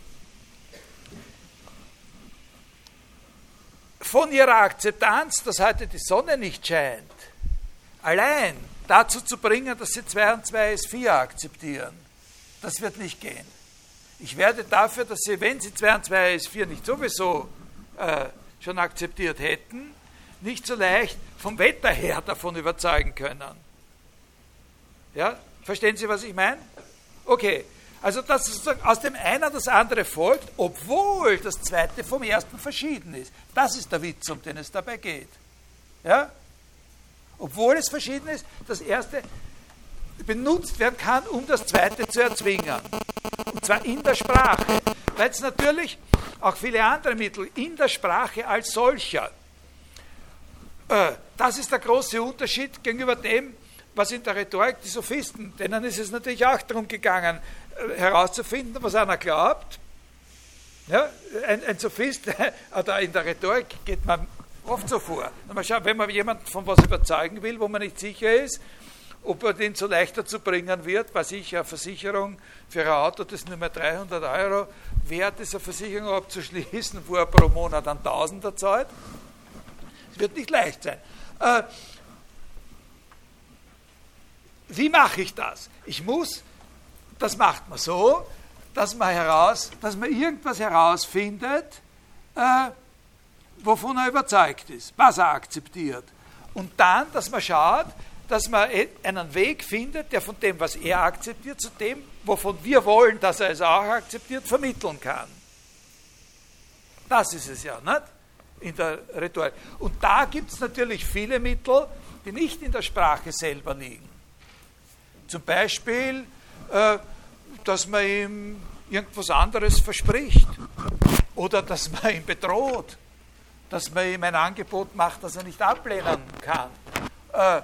von Ihrer Akzeptanz, dass heute die Sonne nicht scheint, allein dazu zu bringen, dass Sie 2 und 2 ist 4 akzeptieren. Das wird nicht gehen. Ich werde dafür, dass Sie, wenn Sie 2 und 2 ist 4 nicht sowieso äh, schon akzeptiert hätten, nicht so leicht vom Wetter her davon überzeugen können. Ja, verstehen Sie, was ich meine? Okay, also dass aus dem einen das andere folgt, obwohl das zweite vom ersten verschieden ist. Das ist der Witz, um den es dabei geht. Ja? Obwohl es verschieden ist, das erste benutzt werden kann, um das zweite zu erzwingen. Und zwar in der Sprache. Weil es natürlich auch viele andere Mittel in der Sprache als solcher. Äh, das ist der große Unterschied gegenüber dem, was in der Rhetorik die Sophisten, denen ist es natürlich auch darum gegangen, äh, herauszufinden, was einer glaubt. Ja, ein, ein Sophist, oder in der Rhetorik geht man oft so vor. Wenn man jemanden von was überzeugen will, wo man nicht sicher ist, ob er den so leicht dazu bringen wird, was ich, eine Versicherung für ein Auto, das nur mehr 300 Euro wert ist, eine Versicherung abzuschließen, wo er pro Monat an Tausender zahlt. Es wird nicht leicht sein. Äh, wie mache ich das? Ich muss, das macht man so, dass man, heraus, dass man irgendwas herausfindet, äh, wovon er überzeugt ist, was er akzeptiert. Und dann, dass man schaut, dass man e- einen Weg findet, der von dem, was er akzeptiert, zu dem, wovon wir wollen, dass er es auch akzeptiert, vermitteln kann. Das ist es ja, nicht? In der Rhetorik. Und da gibt es natürlich viele Mittel, die nicht in der Sprache selber liegen. Zum Beispiel, äh, dass man ihm irgendwas anderes verspricht oder dass man ihn bedroht, dass man ihm ein Angebot macht, das er nicht ablehnen kann. Äh, äh,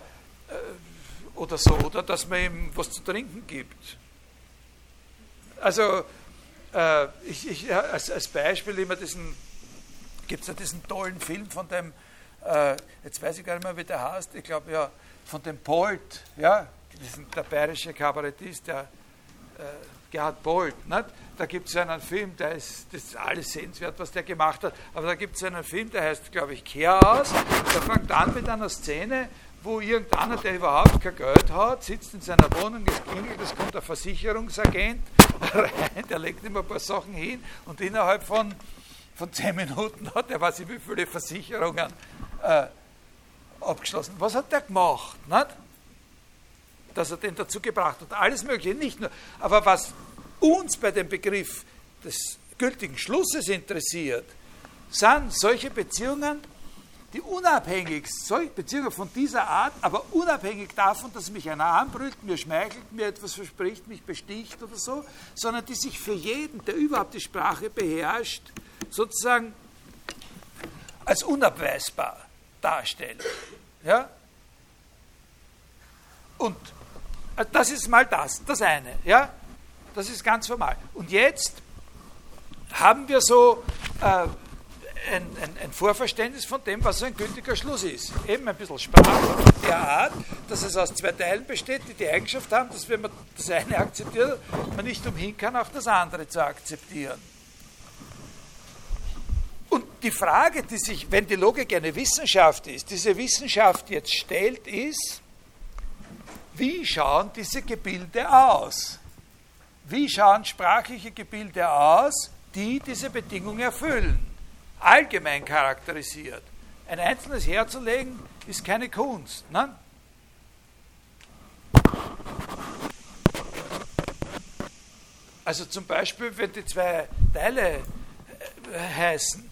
oder so, oder dass man ihm was zu trinken gibt. Also, äh, ich, ich, als, als, Beispiel immer diesen, gibt es ja diesen tollen Film von dem, äh, jetzt weiß ich gar nicht mehr, wie der heißt, ich glaube ja, von dem Polt, ja, diesen, der bayerische Kabarettist, der äh, Gerhard Bolt, nicht? da gibt es einen Film, der ist, das ist alles sehenswert, was der gemacht hat, aber da gibt es einen Film, der heißt, glaube ich, Chaos, der fängt an mit einer Szene, wo irgendeiner, der überhaupt kein Geld hat, sitzt in seiner Wohnung, es klingelt, es kommt der Versicherungsagent rein, der legt ihm ein paar Sachen hin und innerhalb von, von zehn Minuten hat er, weiß ich wie viele Versicherungen äh, abgeschlossen. Was hat der gemacht? Nicht? Dass er den dazu gebracht hat. Alles Mögliche, nicht nur. Aber was uns bei dem Begriff des gültigen Schlusses interessiert, sind solche Beziehungen, die unabhängig, solche Beziehungen von dieser Art, aber unabhängig davon, dass mich einer anbrüllt, mir schmeichelt, mir etwas verspricht, mich besticht oder so, sondern die sich für jeden, der überhaupt die Sprache beherrscht, sozusagen als unabweisbar darstellen. Ja? Und äh, das ist mal das, das eine. Ja? Das ist ganz normal. Und jetzt haben wir so äh, ein, ein, ein, Vorverständnis von dem, was ein gültiger Schluss ist. Eben ein bisschen Sprache der Art, dass es aus zwei Teilen besteht, die die Eigenschaft haben, dass wenn man das eine akzeptiert, man nicht umhin kann, auch das andere zu akzeptieren. Und die Frage, die sich, wenn die Logik eine Wissenschaft ist, diese Wissenschaft jetzt stellt, ist, wie schauen diese Gebilde aus? Wie schauen sprachliche Gebilde aus, die diese Bedingung erfüllen? allgemein charakterisiert. Ein einzelnes herzulegen ist keine Kunst. Ne? Also zum Beispiel, wenn die zwei Teile äh, heißen,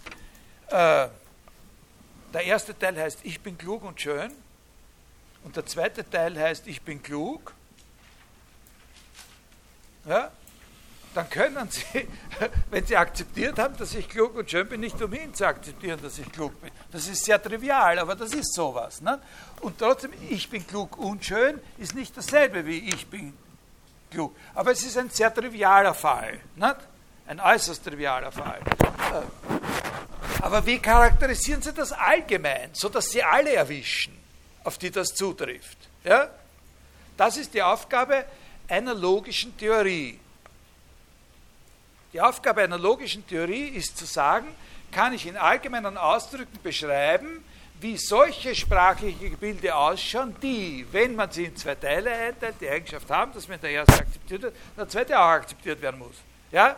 äh, der erste Teil heißt, ich bin klug und schön, und der zweite Teil heißt, ich bin klug, ja, dann können Sie, wenn Sie akzeptiert haben, dass ich klug und schön bin, nicht umhin zu akzeptieren, dass ich klug bin. Das ist sehr trivial, aber das ist sowas. Ne? Und trotzdem, ich bin klug und schön ist nicht dasselbe wie ich bin klug. Aber es ist ein sehr trivialer Fall. Nicht? Ein äußerst trivialer Fall. Äh, Aber wie charakterisieren Sie das allgemein, sodass Sie alle erwischen, auf die das zutrifft? Ja? Das ist die Aufgabe einer logischen Theorie. Die Aufgabe einer logischen Theorie ist zu sagen, kann ich in allgemeinen Ausdrücken beschreiben, wie solche sprachliche Gebilde ausschauen, die, wenn man sie in zwei Teile einteilt, die Eigenschaft haben, dass wenn der erste akzeptiert wird, der zweite auch akzeptiert werden muss. Ja?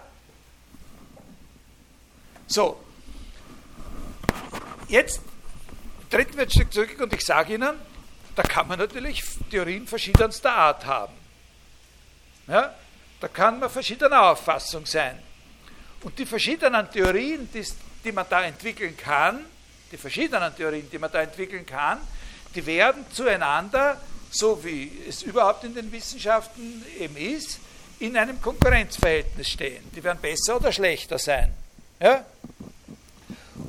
So. Jetzt treten wir ein Stück zurück und ich sage Ihnen, da kann man natürlich Theorien verschiedenster Art haben. Ja? Da kann man verschiedener Auffassung sein. Und die verschiedenen Theorien, die, die man da entwickeln kann, die verschiedenen Theorien, die man da entwickeln kann, die werden zueinander, so wie es überhaupt in den Wissenschaften eben ist, in einem Konkurrenzverhältnis stehen. Die werden besser oder schlechter sein. Ja?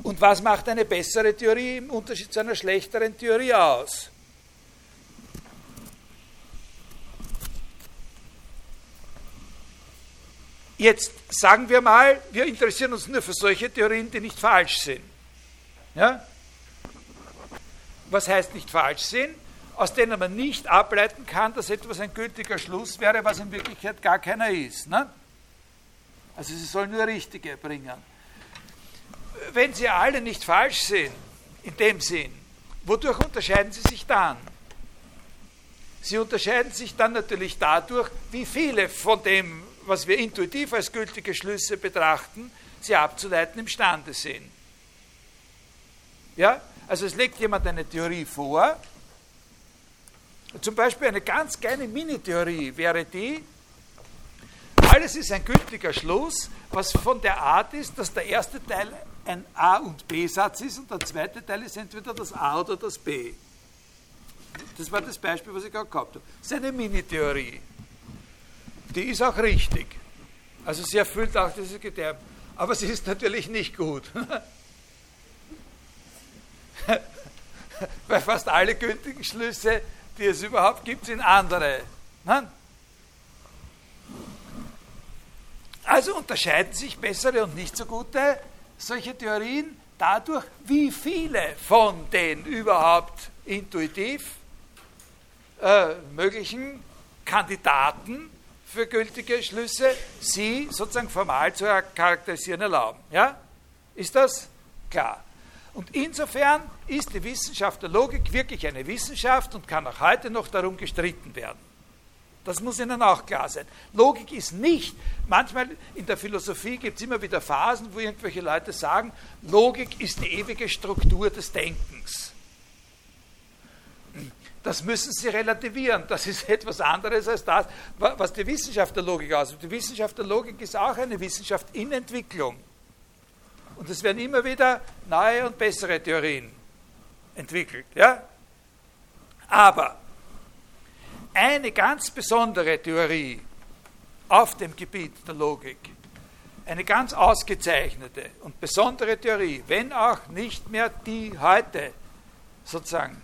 Und was macht eine bessere Theorie im Unterschied zu einer schlechteren Theorie aus? Jetzt sagen wir mal, wir interessieren uns nur für solche Theorien, die nicht falsch sind. Ja? Was heißt nicht falsch sind? Aus denen man nicht ableiten kann, dass etwas ein gültiger Schluss wäre, was in Wirklichkeit gar keiner ist. Ne? Also sie sollen nur richtige bringen. Wenn sie alle nicht falsch sind, in dem Sinn, wodurch unterscheiden sie sich dann? Sie unterscheiden sich dann natürlich dadurch, wie viele von dem, was wir intuitiv als gültige Schlüsse betrachten, sie abzuleiten imstande sind. Ja? Also es legt jemand eine Theorie vor, zum Beispiel eine ganz kleine Mini-Theorie wäre die, alles ist ein gültiger Schluss, was von der Art ist, dass der erste Teil ein A- und B-Satz ist und der zweite Teil ist entweder das A oder das B. Das war das Beispiel, was ich gerade gehabt habe. Das ist eine Mini-Theorie. Die ist auch richtig. Also sie erfüllt auch dieses Kriterium. Aber sie ist natürlich nicht gut. Weil fast alle gültigen Schlüsse, die es überhaupt gibt, sind andere. Also unterscheiden sich bessere und nicht so gute solche Theorien dadurch, wie viele von den überhaupt intuitiv äh, möglichen Kandidaten für gültige Schlüsse sie sozusagen formal zu charakterisieren erlauben. Ja? Ist das klar? Und insofern ist die Wissenschaft der Logik wirklich eine Wissenschaft und kann auch heute noch darum gestritten werden. Das muss Ihnen auch klar sein. Logik ist nicht, manchmal in der Philosophie gibt es immer wieder Phasen, wo irgendwelche Leute sagen, Logik ist die ewige Struktur des Denkens. Das müssen Sie relativieren. Das ist etwas anderes als das, was die Wissenschaft der Logik ausmacht. Die Wissenschaft der Logik ist auch eine Wissenschaft in Entwicklung. Und es werden immer wieder neue und bessere Theorien entwickelt. Ja? Aber eine ganz besondere Theorie auf dem Gebiet der Logik, eine ganz ausgezeichnete und besondere Theorie, wenn auch nicht mehr die heute sozusagen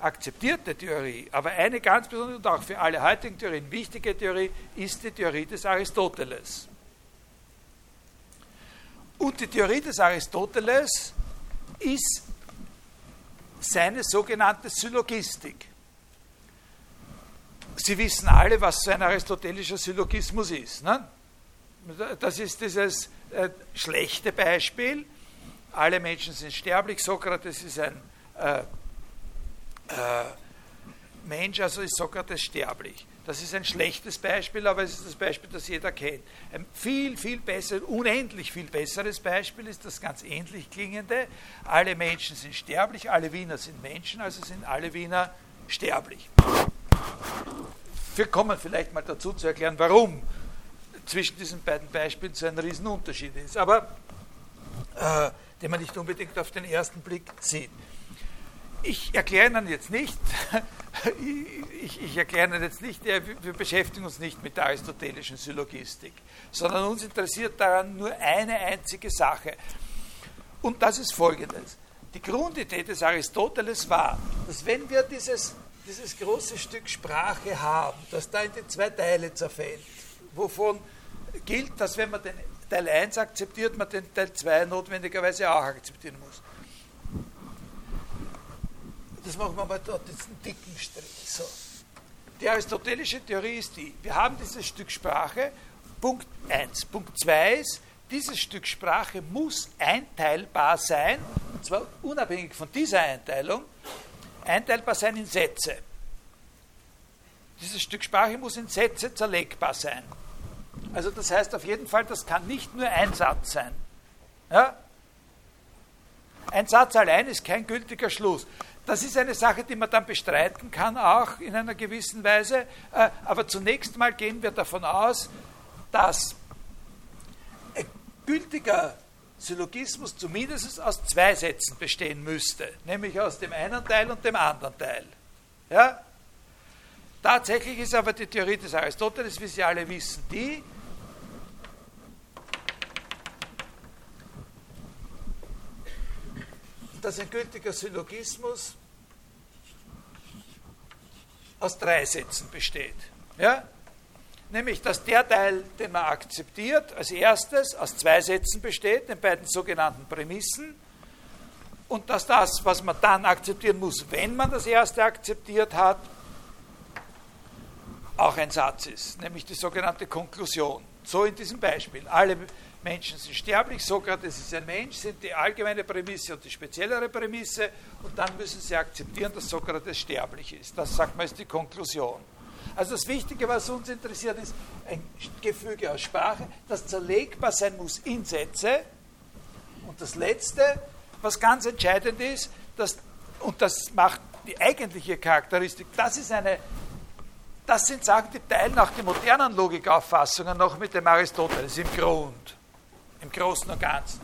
akzeptierte Theorie, aber eine ganz besondere und auch für alle heutigen Theorien wichtige Theorie ist die Theorie des Aristoteles. Und die Theorie des Aristoteles ist seine sogenannte Syllogistik. Sie wissen alle, was so ein aristotelischer Syllogismus ist. Ne? Das ist dieses äh, schlechte Beispiel. Alle Menschen sind sterblich. Sokrates ist ein äh, äh, Mensch, also ist Sokrates sterblich. Das ist ein schlechtes Beispiel, aber es ist das Beispiel, das jeder kennt. Ein viel, viel besseres, unendlich viel besseres Beispiel ist das ganz ähnlich klingende. Alle Menschen sind sterblich, alle Wiener sind Menschen, also sind alle Wiener sterblich. Wir kommen vielleicht mal dazu zu erklären, warum zwischen diesen beiden Beispielen so ein Riesenunterschied ist, aber äh, den man nicht unbedingt auf den ersten Blick sieht. Ich erkläre Ihnen jetzt nicht, ich, ich erkläre Ihnen jetzt nicht, wir beschäftigen uns nicht mit der aristotelischen Syllogistik, sondern uns interessiert daran nur eine einzige Sache. Und das ist folgendes. Die Grundidee des Aristoteles war, dass wenn wir dieses, dieses große Stück Sprache haben, das da in die zwei Teile zerfällt, wovon gilt, dass wenn man den Teil 1 akzeptiert, man den Teil 2 notwendigerweise auch akzeptieren muss. Das machen wir mal dort, einen dicken Strich. So. Die aristotelische Theorie ist die, wir haben dieses Stück Sprache, Punkt 1. Punkt 2 ist, dieses Stück Sprache muss einteilbar sein, und zwar unabhängig von dieser Einteilung, einteilbar sein in Sätze. Dieses Stück Sprache muss in Sätze zerlegbar sein. Also das heißt auf jeden Fall, das kann nicht nur ein Satz sein. Ja? Ein Satz allein ist kein gültiger Schluss. Das ist eine Sache, die man dann bestreiten kann, auch in einer gewissen Weise. Äh, aber zunächst mal gehen wir davon aus, dass ein gültiger Syllogismus zumindest aus zwei Sätzen bestehen müsste, nämlich aus dem einen Teil und dem anderen Teil. Ja? Tatsächlich ist aber die Theorie des Aristoteles, wie Sie alle wissen, die, dass ein gültiger Syllogismus aus drei Sätzen besteht. Ja? Nämlich, dass der Teil, den man akzeptiert, als erstes aus zwei Sätzen besteht, den beiden sogenannten Prämissen, und dass das, was man dann akzeptieren muss, wenn man das erste akzeptiert hat, auch ein Satz ist, nämlich die sogenannte Konklusion. So in diesem Beispiel. Alle Menschen sind sterblich, Sokrates ist ein Mensch, sind die allgemeine Prämisse und die speziellere Prämisse und dann müssen sie akzeptieren, dass Sokrates sterblich ist. Das sagt man ist die Konklusion. Also das Wichtige, was uns interessiert, ist ein Gefüge aus Sprache, das zerlegbar sein muss in Sätze. Und das Letzte, was ganz entscheidend ist, dass, und das macht die eigentliche Charakteristik, das ist eine das sind Sachen, die teilen auch die modernen Logikauffassungen noch mit dem Aristoteles im Grund, im Großen und Ganzen.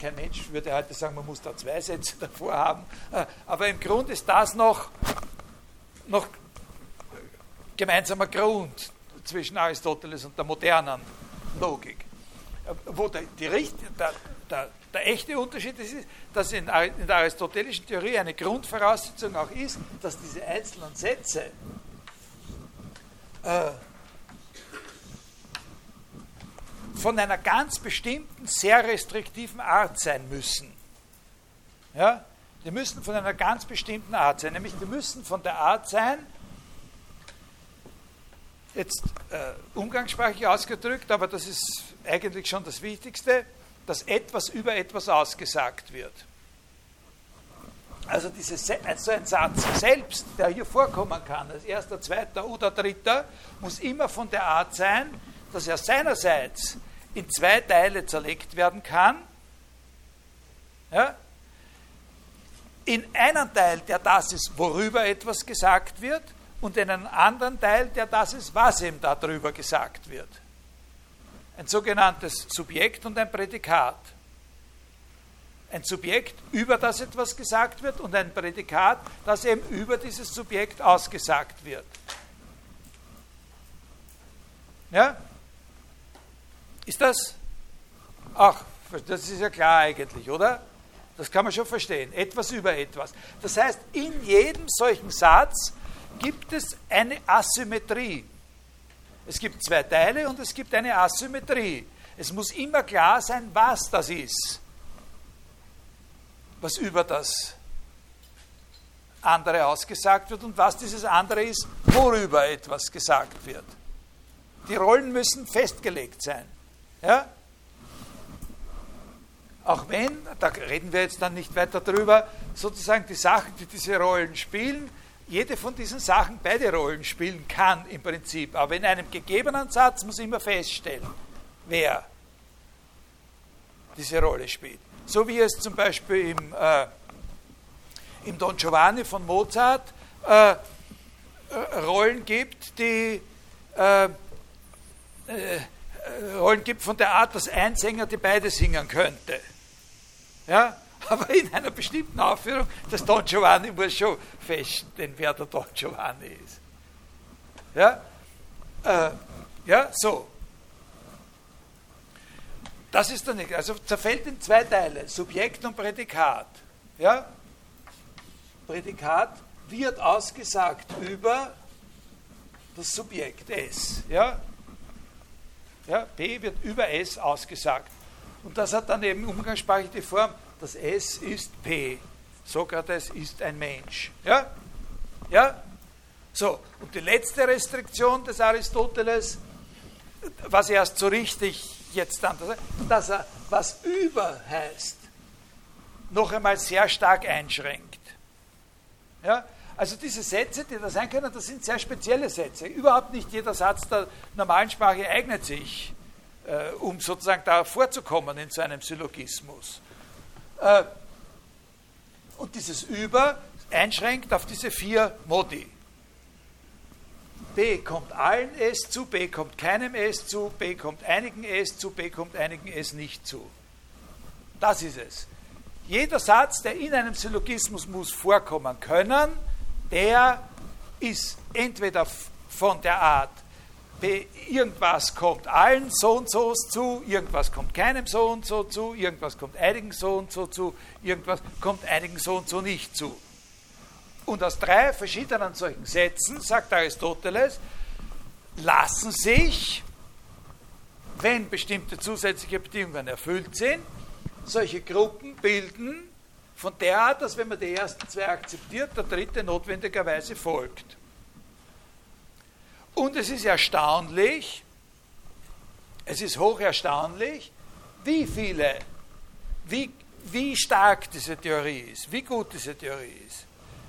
Kein Mensch würde heute sagen, man muss da zwei Sätze davor haben, äh, aber im Grund ist das noch, noch gemeinsamer Grund zwischen Aristoteles und der modernen Logik. Äh, wo der, die, der, der, der echte Unterschied ist, dass in, in der aristotelischen Theorie eine Grundvoraussetzung auch ist, dass diese einzelnen Sätze äh, von einer ganz bestimmten, sehr restriktiven Art sein müssen. Ja? Die müssen von einer ganz bestimmten Art sein, nämlich die müssen von der Art sein, jetzt äh, umgangssprachlich ausgedrückt, aber das ist eigentlich schon das Wichtigste, dass etwas über etwas ausgesagt wird. Also diese, so ein Satz selbst, der hier vorkommen kann, als erster, zweiter oder dritter, muss immer von der Art sein, dass er seinerseits in zwei Teile zerlegt werden kann. Ja? In einen Teil, der das ist, worüber etwas gesagt wird, und in einen anderen Teil, der das ist, was ihm darüber gesagt wird. Ein sogenanntes Subjekt und ein Prädikat ein Subjekt, über das etwas gesagt wird und ein Prädikat, das eben über dieses Subjekt ausgesagt wird. Ja? Ist das? Ach, das ist ja klar eigentlich, oder? Das kann man schon verstehen. Etwas über etwas. Das heißt, in jedem solchen Satz gibt es eine Asymmetrie. Es gibt zwei Teile und es gibt eine Asymmetrie. Es muss immer klar sein, was das ist was über das andere ausgesagt wird und was dieses andere ist, worüber etwas gesagt wird. Die Rollen müssen festgelegt sein. Ja? Auch wenn, da reden wir jetzt dann nicht weiter drüber, sozusagen die Sachen, die diese Rollen spielen, jede von diesen Sachen beide Rollen spielen kann im Prinzip. Aber in einem gegebenen Satz muss immer feststellen, wer diese Rolle spielt. So wie es zum Beispiel im, äh, im Don Giovanni von Mozart äh, äh Rollen gibt, die äh, äh, Rollen gibt von der Art, dass ein Sänger die beide singen könnte. Ja? Aber in einer bestimmten Aufführung, das Don Giovanni muss schon feststellen, wer der Don Giovanni ist. Ja? Äh, ja, so. Das ist dann nicht. Also zerfällt in zwei Teile, Subjekt und Prädikat. Ja? Prädikat wird ausgesagt über das Subjekt S. Ja? Ja, P wird über S ausgesagt. Und das hat dann eben umgangssprachlich die Form, das S ist P. Sokrates ist ein Mensch. Ja? Ja? So, und die letzte Restriktion des Aristoteles, was erst so richtig jetzt dann, dass er was über heißt, noch einmal sehr stark einschränkt. Ja? Also diese Sätze, die da sein können, das sind sehr spezielle Sätze. Überhaupt nicht jeder Satz der normalen Sprache eignet sich, äh, um sozusagen da vorzukommen in so einem Syllogismus. Äh, und dieses Über einschränkt auf diese vier Modi. B kommt allen S zu, B kommt keinem S zu, B kommt einigen S zu, B kommt einigen S nicht zu. Das ist es. Jeder Satz, der in einem Syllogismus muss vorkommen können, der ist entweder von der Art, irgendwas kommt allen so und so zu, irgendwas kommt keinem so und so zu, irgendwas kommt einigen so und so zu, irgendwas kommt einigen so und so nicht zu. Und aus drei verschiedenen solchen Sätzen, sagt Aristoteles, lassen sich, wenn bestimmte zusätzliche Bedingungen erfüllt sind, solche Gruppen bilden, von der Art, dass wenn man die ersten zwei akzeptiert, der dritte notwendigerweise folgt. Und es ist erstaunlich, es ist hoch erstaunlich, wie viele, wie, wie stark diese Theorie ist, wie gut diese Theorie ist.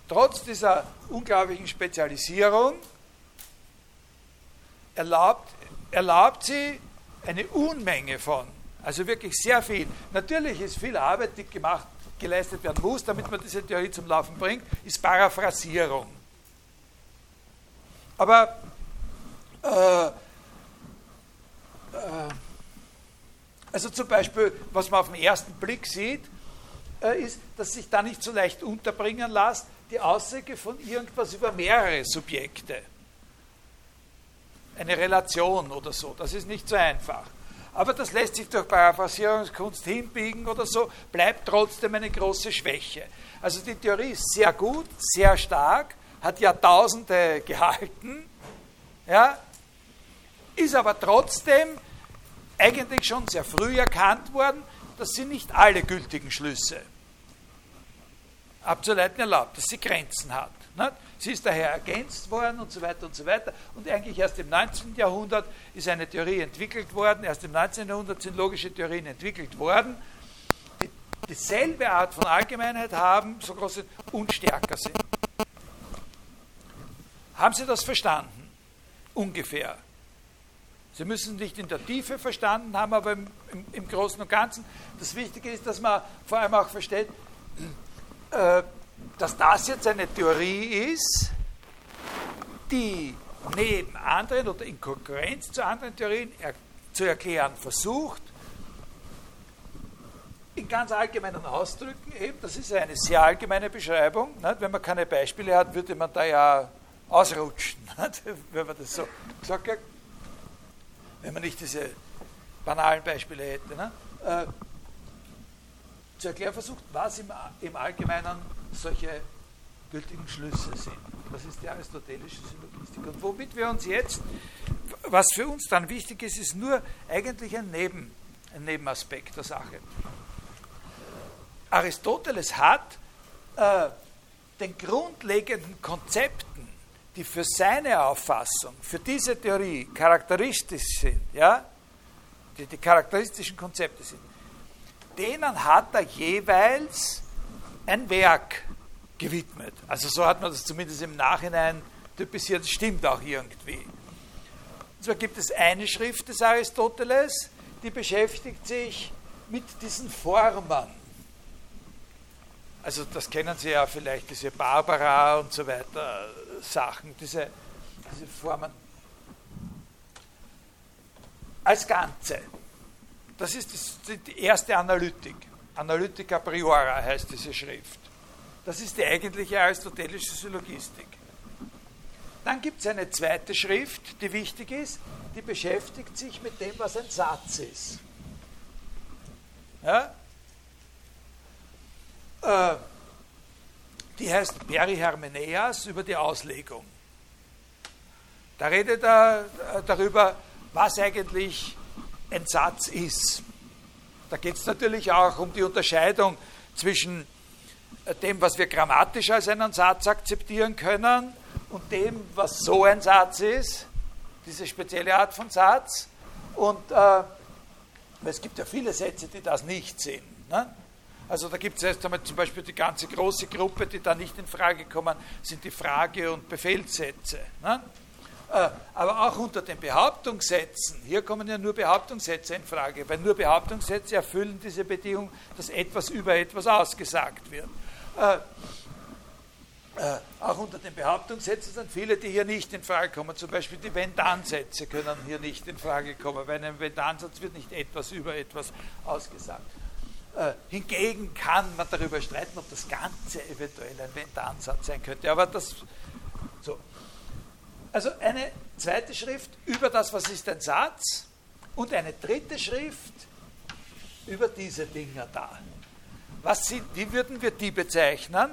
Trotz dieser unglaublichen Spezialisierung erlaubt, erlaubt sie eine Unmenge von, also wirklich sehr viel. Natürlich ist viel Arbeit, die gemacht geleistet werden muss, damit man diese Theorie zum Laufen bringt, ist Paraphrasierung. Aber äh, äh, also zum Beispiel, was man auf den ersten Blick sieht, äh, ist, dass sich da nicht so leicht unterbringen lässt, die Aussage von irgendwas über mehrere Subjekte. Eine Relation oder so, das ist nicht so einfach aber das lässt sich durch Paraphrasierungskunst hinbiegen oder so, bleibt trotzdem eine große Schwäche. Also die Theorie ist sehr gut, sehr stark, hat Jahrtausende gehalten, ja, ist aber trotzdem eigentlich schon sehr früh erkannt worden, das sind nicht alle gültigen Schlüsse abzuleiten erlaubt, dass sie Grenzen hat. Sie ist daher ergänzt worden und so weiter und so weiter. Und eigentlich erst im 19. Jahrhundert ist eine Theorie entwickelt worden. Erst im 19. Jahrhundert sind logische Theorien entwickelt worden, die dieselbe Art von Allgemeinheit haben, so groß sind und stärker sind. Haben Sie das verstanden? Ungefähr. Sie müssen nicht in der Tiefe verstanden haben, aber im, im, im Großen und Ganzen. Das Wichtige ist, dass man vor allem auch versteht, äh, dass das jetzt eine Theorie ist, die neben anderen oder in Konkurrenz zu anderen Theorien er, zu erklären versucht, in ganz allgemeinen Ausdrücken eben, das ist eine sehr allgemeine Beschreibung, nicht? wenn man keine Beispiele hat, würde man da ja ausrutschen, nicht? wenn man das so hat, wenn man nicht diese banalen Beispiele hätte. Nicht? Äh, zu erklären versucht, was im, im Allgemeinen solche gültigen Schlüsse sind. Das ist die aristotelische Syllogistik. Und womit wir uns jetzt, was für uns dann wichtig ist, ist nur eigentlich ein, Neben, ein Nebenaspekt der Sache. Aristoteles hat äh, den grundlegenden Konzepten, die für seine Auffassung, für diese Theorie charakteristisch sind, ja, die, die charakteristischen Konzepte sind, denen hat er jeweils ein Werk gewidmet. Also so hat man das zumindest im Nachhinein typisiert, stimmt auch irgendwie. Und zwar gibt es eine Schrift des Aristoteles, die beschäftigt sich mit diesen Formen. Also das kennen Sie ja vielleicht, diese Barbara und so weiter Sachen, diese, diese Formen. Als Ganze. Das ist die erste Analytik. Analytica priora heißt diese Schrift. Das ist die eigentliche aristotelische Syllogistik. Dann gibt es eine zweite Schrift, die wichtig ist, die beschäftigt sich mit dem, was ein Satz ist. Ja? Äh, die heißt Perihermeneias über die Auslegung. Da redet er darüber, was eigentlich ein Satz ist. Da geht es natürlich auch um die Unterscheidung zwischen dem, was wir grammatisch als einen Satz akzeptieren können und dem, was so ein Satz ist, diese spezielle Art von Satz. Und äh, es gibt ja viele Sätze, die das nicht sind. Ne? Also da gibt es erst einmal zum Beispiel die ganze große Gruppe, die da nicht in Frage kommen, sind die Frage- und Befehlssätze. Ne? Äh, aber auch unter den Behauptungssätzen, hier kommen ja nur Behauptungssätze in Frage, weil nur Behauptungssätze erfüllen diese Bedingung, dass etwas über etwas ausgesagt wird. Äh, äh, auch unter den Behauptungssätzen sind viele, die hier nicht in Frage kommen. Zum Beispiel die Wenn-Dann-Sätze können hier nicht in Frage kommen, weil in einem Wenn-Dann-Satz wird nicht etwas über etwas ausgesagt. Äh, hingegen kann man darüber streiten, ob das Ganze eventuell ein Wenn-Dann-Satz sein könnte. Aber das so. Also eine zweite Schrift über das, was ist ein Satz, und eine dritte Schrift über diese Dinger da. Was sind, wie würden wir die bezeichnen?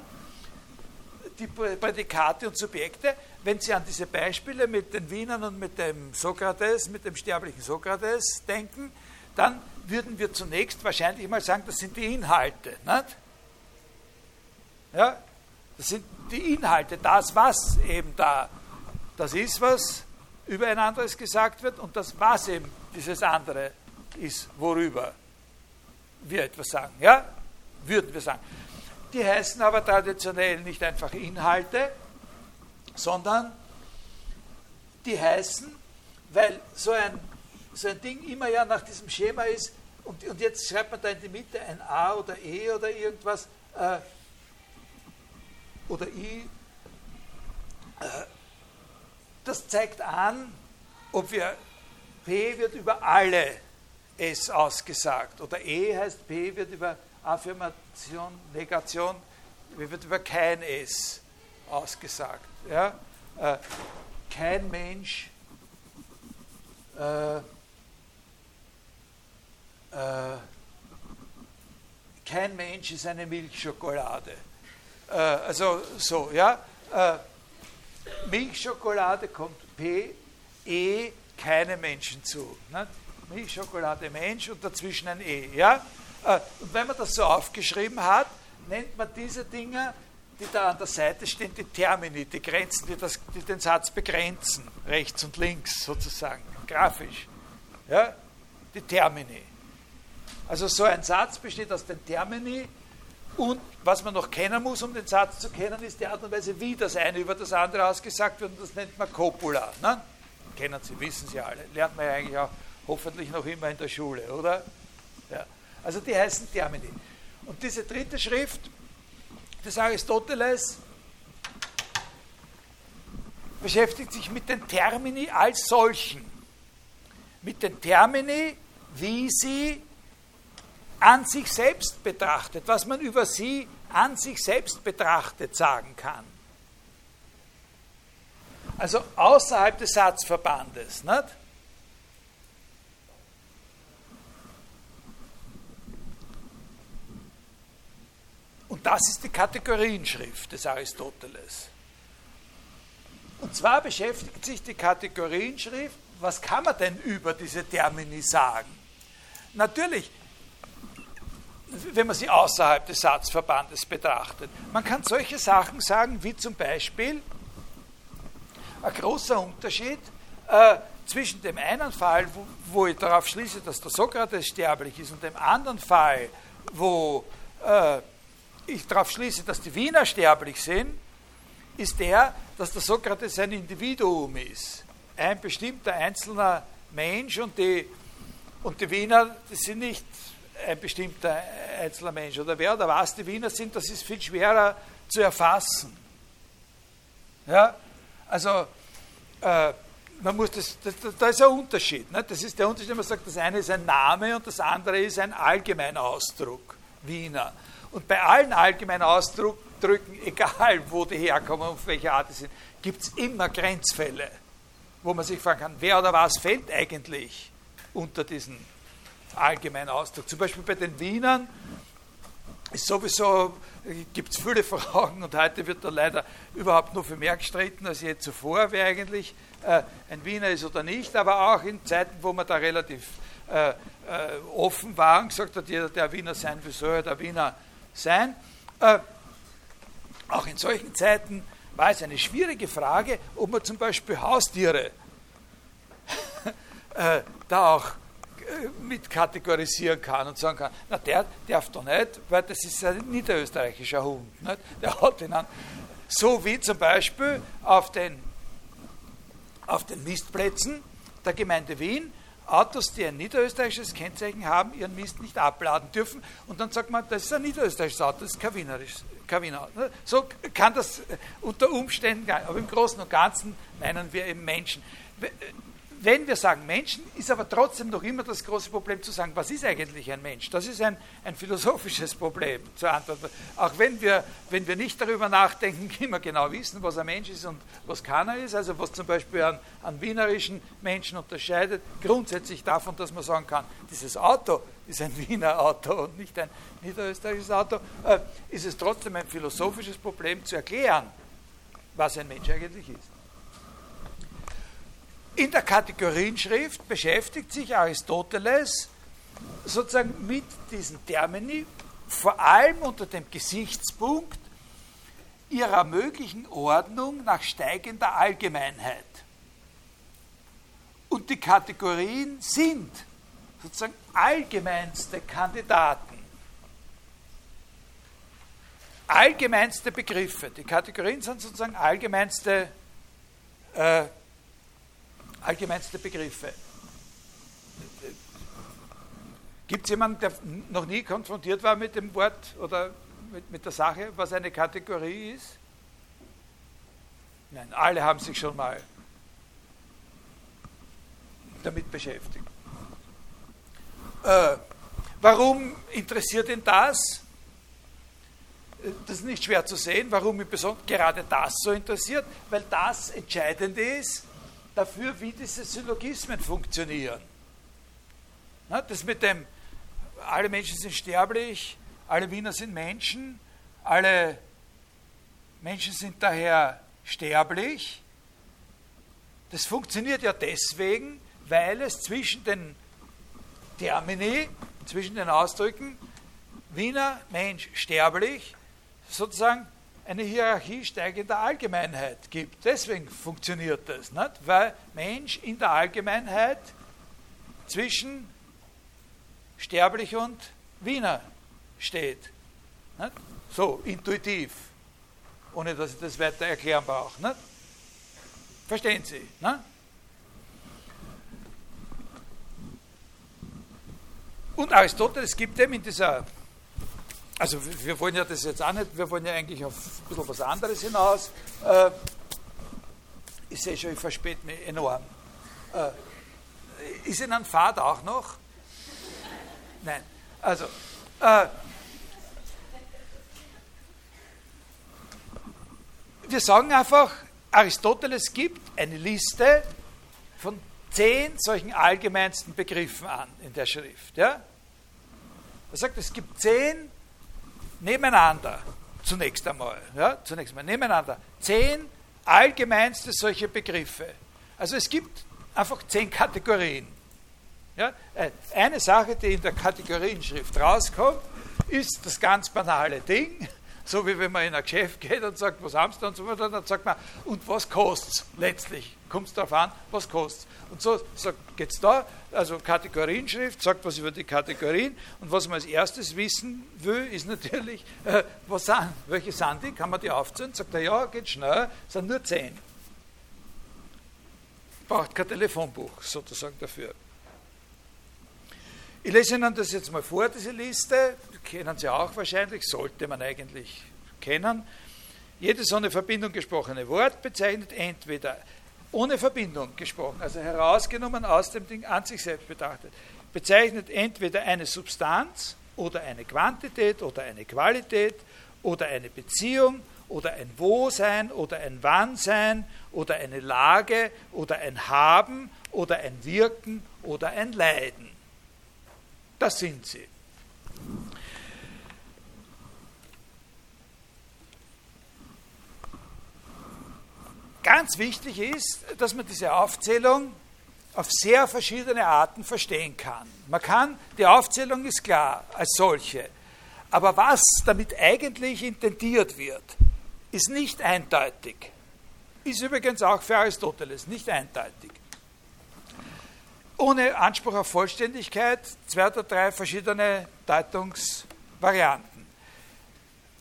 Die Prädikate und Subjekte, wenn Sie an diese Beispiele mit den Wienern und mit dem Sokrates, mit dem sterblichen Sokrates denken, dann würden wir zunächst wahrscheinlich mal sagen, das sind die Inhalte. Nicht? Ja, das sind die Inhalte, das, was eben da das ist, was über ein anderes gesagt wird und das, was eben dieses andere ist, worüber wir etwas sagen. Ja? Würden wir sagen. Die heißen aber traditionell nicht einfach Inhalte, sondern die heißen, weil so ein, so ein Ding immer ja nach diesem Schema ist, und, und jetzt schreibt man da in die Mitte ein A oder E oder irgendwas, äh, oder I, äh, das zeigt an, ob wir P wird über alle S ausgesagt oder E heißt P wird über Affirmation, Negation, wird über kein S ausgesagt. Ja? Äh, kein Mensch äh, äh, kein Mensch ist eine Milchschokolade. Äh, also so, ja. Äh, Milchschokolade kommt P, E, keine Menschen zu. Ne? Milchschokolade Mensch und dazwischen ein E. Ja? Äh, und wenn man das so aufgeschrieben hat, nennt man diese Dinge, die da an der Seite stehen, die Termini, die Grenzen, die, das, die den Satz begrenzen, rechts und links sozusagen, grafisch. Ja? Die Termini. Also so ein Satz besteht aus den Termini und was man noch kennen muss, um den Satz zu kennen, ist die Art und Weise, wie das eine über das andere ausgesagt wird. Und das nennt man Copula. Ne? Kennen Sie, wissen Sie alle. Lernt man ja eigentlich auch hoffentlich noch immer in der Schule, oder? Ja. Also die heißen Termini. Und diese dritte Schrift des Aristoteles beschäftigt sich mit den Termini als solchen. Mit den Termini, wie sie an sich selbst betrachtet, was man über sie an sich selbst betrachtet sagen kann. Also außerhalb des Satzverbandes. Nicht? Und das ist die Kategorienschrift des Aristoteles. Und zwar beschäftigt sich die Kategorienschrift, was kann man denn über diese Termini sagen? Natürlich, wenn man sie außerhalb des Satzverbandes betrachtet. Man kann solche Sachen sagen, wie zum Beispiel ein großer Unterschied äh, zwischen dem einen Fall, wo, wo, ich darauf schließe, dass der Sokrates sterblich ist, und dem anderen Fall, wo äh, ich darauf schließe, dass die Wiener sterblich sind, ist der, dass der Sokrates ein Individuum ist. Ein bestimmter einzelner Mensch und die, und die Wiener, das sind nicht ein bestimmter einzelner Mensch oder wer oder was die Wiener sind, das ist viel schwerer zu erfassen. Ja, also äh, man muss das, da ist ein Unterschied. Ne? Das ist der Unterschied, man sagt, das eine ist ein Name und das andere ist ein Allgemeinausdruck, Wiener. Und bei allen Allgemeinausdrücken, egal wo die herkommen und welche Art sie sind, gibt es immer Grenzfälle, wo man sich fragen kann, wer oder was fällt eigentlich unter diesen allgemeinen Ausdruck. Zum Beispiel bei den Wienern ist sowieso, gibt es viele Fragen und heute wird da leider überhaupt nur für mehr gestritten als je zuvor, wer eigentlich äh, ein Wiener ist oder nicht, aber auch in Zeiten, wo man da relativ äh, äh, offen war und gesagt hat, jeder, der Wiener sein will, soll der Wiener sein. Äh, auch in solchen Zeiten war es eine schwierige Frage, ob man zum Beispiel Haustiere äh, da auch äh, mit kategorisieren kann und sagen kann, na der darf doch nicht, weil das ist ein niederösterreichischer Hund. Nicht? Der hat ihn an. So wie zum Beispiel auf den, auf den Mistplätzen der Gemeinde Wien Autos, die ein niederösterreichisches Kennzeichen haben, ihren Mist nicht abladen dürfen. Und dann sagt man, das ist ein niederösterreichisches Auto, das ist kein Wienerisches. Wiener. So kann das unter Umständen, aber im Großen und Ganzen meinen wir eben Menschen wenn wir sagen Menschen, ist aber trotzdem noch immer das große Problem zu sagen, was ist eigentlich ein Mensch? Das ist ein, ein philosophisches Problem zu antworten. Auch wenn wir, wenn wir nicht darüber nachdenken, immer genau wissen, was ein Mensch ist und was keiner ist, also was zum Beispiel an, an wienerischen Menschen unterscheidet, grundsätzlich davon, dass man sagen kann, dieses Auto ist ein Wiener Auto und nicht ein niederösterreichisches Auto, äh, ist es trotzdem ein philosophisches Problem zu erklären, was ein Mensch eigentlich ist. In der Kategorienschrift beschäftigt sich Aristoteles sozusagen mit diesen Termini, vor allem unter dem Gesichtspunkt ihrer möglichen Ordnung nach steigender Allgemeinheit. Und die Kategorien sind sozusagen allgemeinste Kandidaten, allgemeinste Begriffe. Die Kategorien sind sozusagen allgemeinste äh, allgemeinste Begriffe. Gibt es jemanden, der noch nie konfrontiert war mit dem Wort oder mit, mit der Sache, was eine Kategorie ist? Nein, alle haben sich schon mal damit beschäftigt. Äh, warum interessiert ihn das? Das ist nicht schwer zu sehen, warum ihn gerade das so interessiert, weil das entscheidend ist dafür, wie diese Syllogismen funktionieren. Das mit dem, alle Menschen sind sterblich, alle Wiener sind Menschen, alle Menschen sind daher sterblich. Das funktioniert ja deswegen, weil es zwischen den Termini, zwischen den Ausdrücken Wiener, Mensch, sterblich, sozusagen eine Hierarchie steigender Allgemeinheit gibt. Deswegen funktioniert das, nicht? weil Mensch in der Allgemeinheit zwischen sterblich und Wiener steht. Nicht? So, intuitiv, ohne dass ich das weiter erklären brauche. Nicht? Verstehen Sie? Nicht? Und Aristoteles gibt eben in dieser also wir wollen ja das jetzt auch nicht, wir wollen ja eigentlich auf ein bisschen was anderes hinaus. Äh, ich sehe schon, ich verspäte mich enorm. Äh, ist Ihnen ein Fahrt auch noch? Nein. Also, äh, wir sagen einfach, Aristoteles gibt eine Liste von zehn solchen allgemeinsten Begriffen an in der Schrift. Ja? Er sagt, es gibt zehn nebeneinander, zunächst einmal, ja, zunächst einmal nebeneinander, zehn allgemeinste solche Begriffe. Also es gibt einfach zehn Kategorien. Ja, äh, eine Sache, die in der Kategorienschrift rauskommt, ist das ganz banale Ding, so wie wenn man in ein Geschäft geht und sagt, was haben Sie da und so weiter, dann sagt man, und was kostet es letztlich? Kommt es darauf an, was kostet es? Und so, geht es da, also Kategorienschrift, sagt was über die Kategorien und was man als erstes wissen will, ist natürlich, äh, was sind, welche sind die, kann man die aufzählen? Sagt er, ja, geht schnell, sind nur zehn. Braucht kein Telefonbuch sozusagen dafür. Ich lese Ihnen das jetzt mal vor, diese Liste, kennen Sie auch wahrscheinlich, sollte man eigentlich kennen. Jedes ohne Verbindung gesprochene Wort bezeichnet entweder ohne Verbindung gesprochen, also herausgenommen aus dem Ding an sich selbst betrachtet, bezeichnet entweder eine Substanz oder eine Quantität oder eine Qualität oder eine Beziehung oder ein Wo-Sein oder ein Wann-Sein oder eine Lage oder ein Haben oder ein Wirken oder ein Leiden. Das sind sie. Ganz wichtig ist, dass man diese Aufzählung auf sehr verschiedene Arten verstehen kann. Man kann, die Aufzählung ist klar als solche, aber was damit eigentlich intendiert wird, ist nicht eindeutig. Ist übrigens auch für Aristoteles nicht eindeutig. Ohne Anspruch auf Vollständigkeit zwei oder drei verschiedene Deutungsvarianten.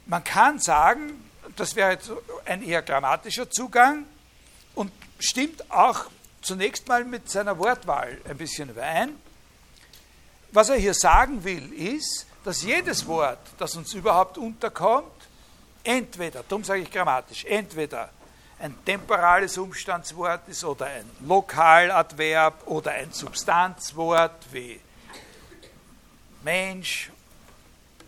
Man kann sagen, das wäre jetzt ein eher grammatischer Zugang und stimmt auch zunächst mal mit seiner Wortwahl ein bisschen überein. Was er hier sagen will, ist, dass jedes Wort, das uns überhaupt unterkommt, entweder, darum sage ich grammatisch, entweder ein temporales Umstandswort ist oder ein Lokaladverb oder ein Substanzwort wie Mensch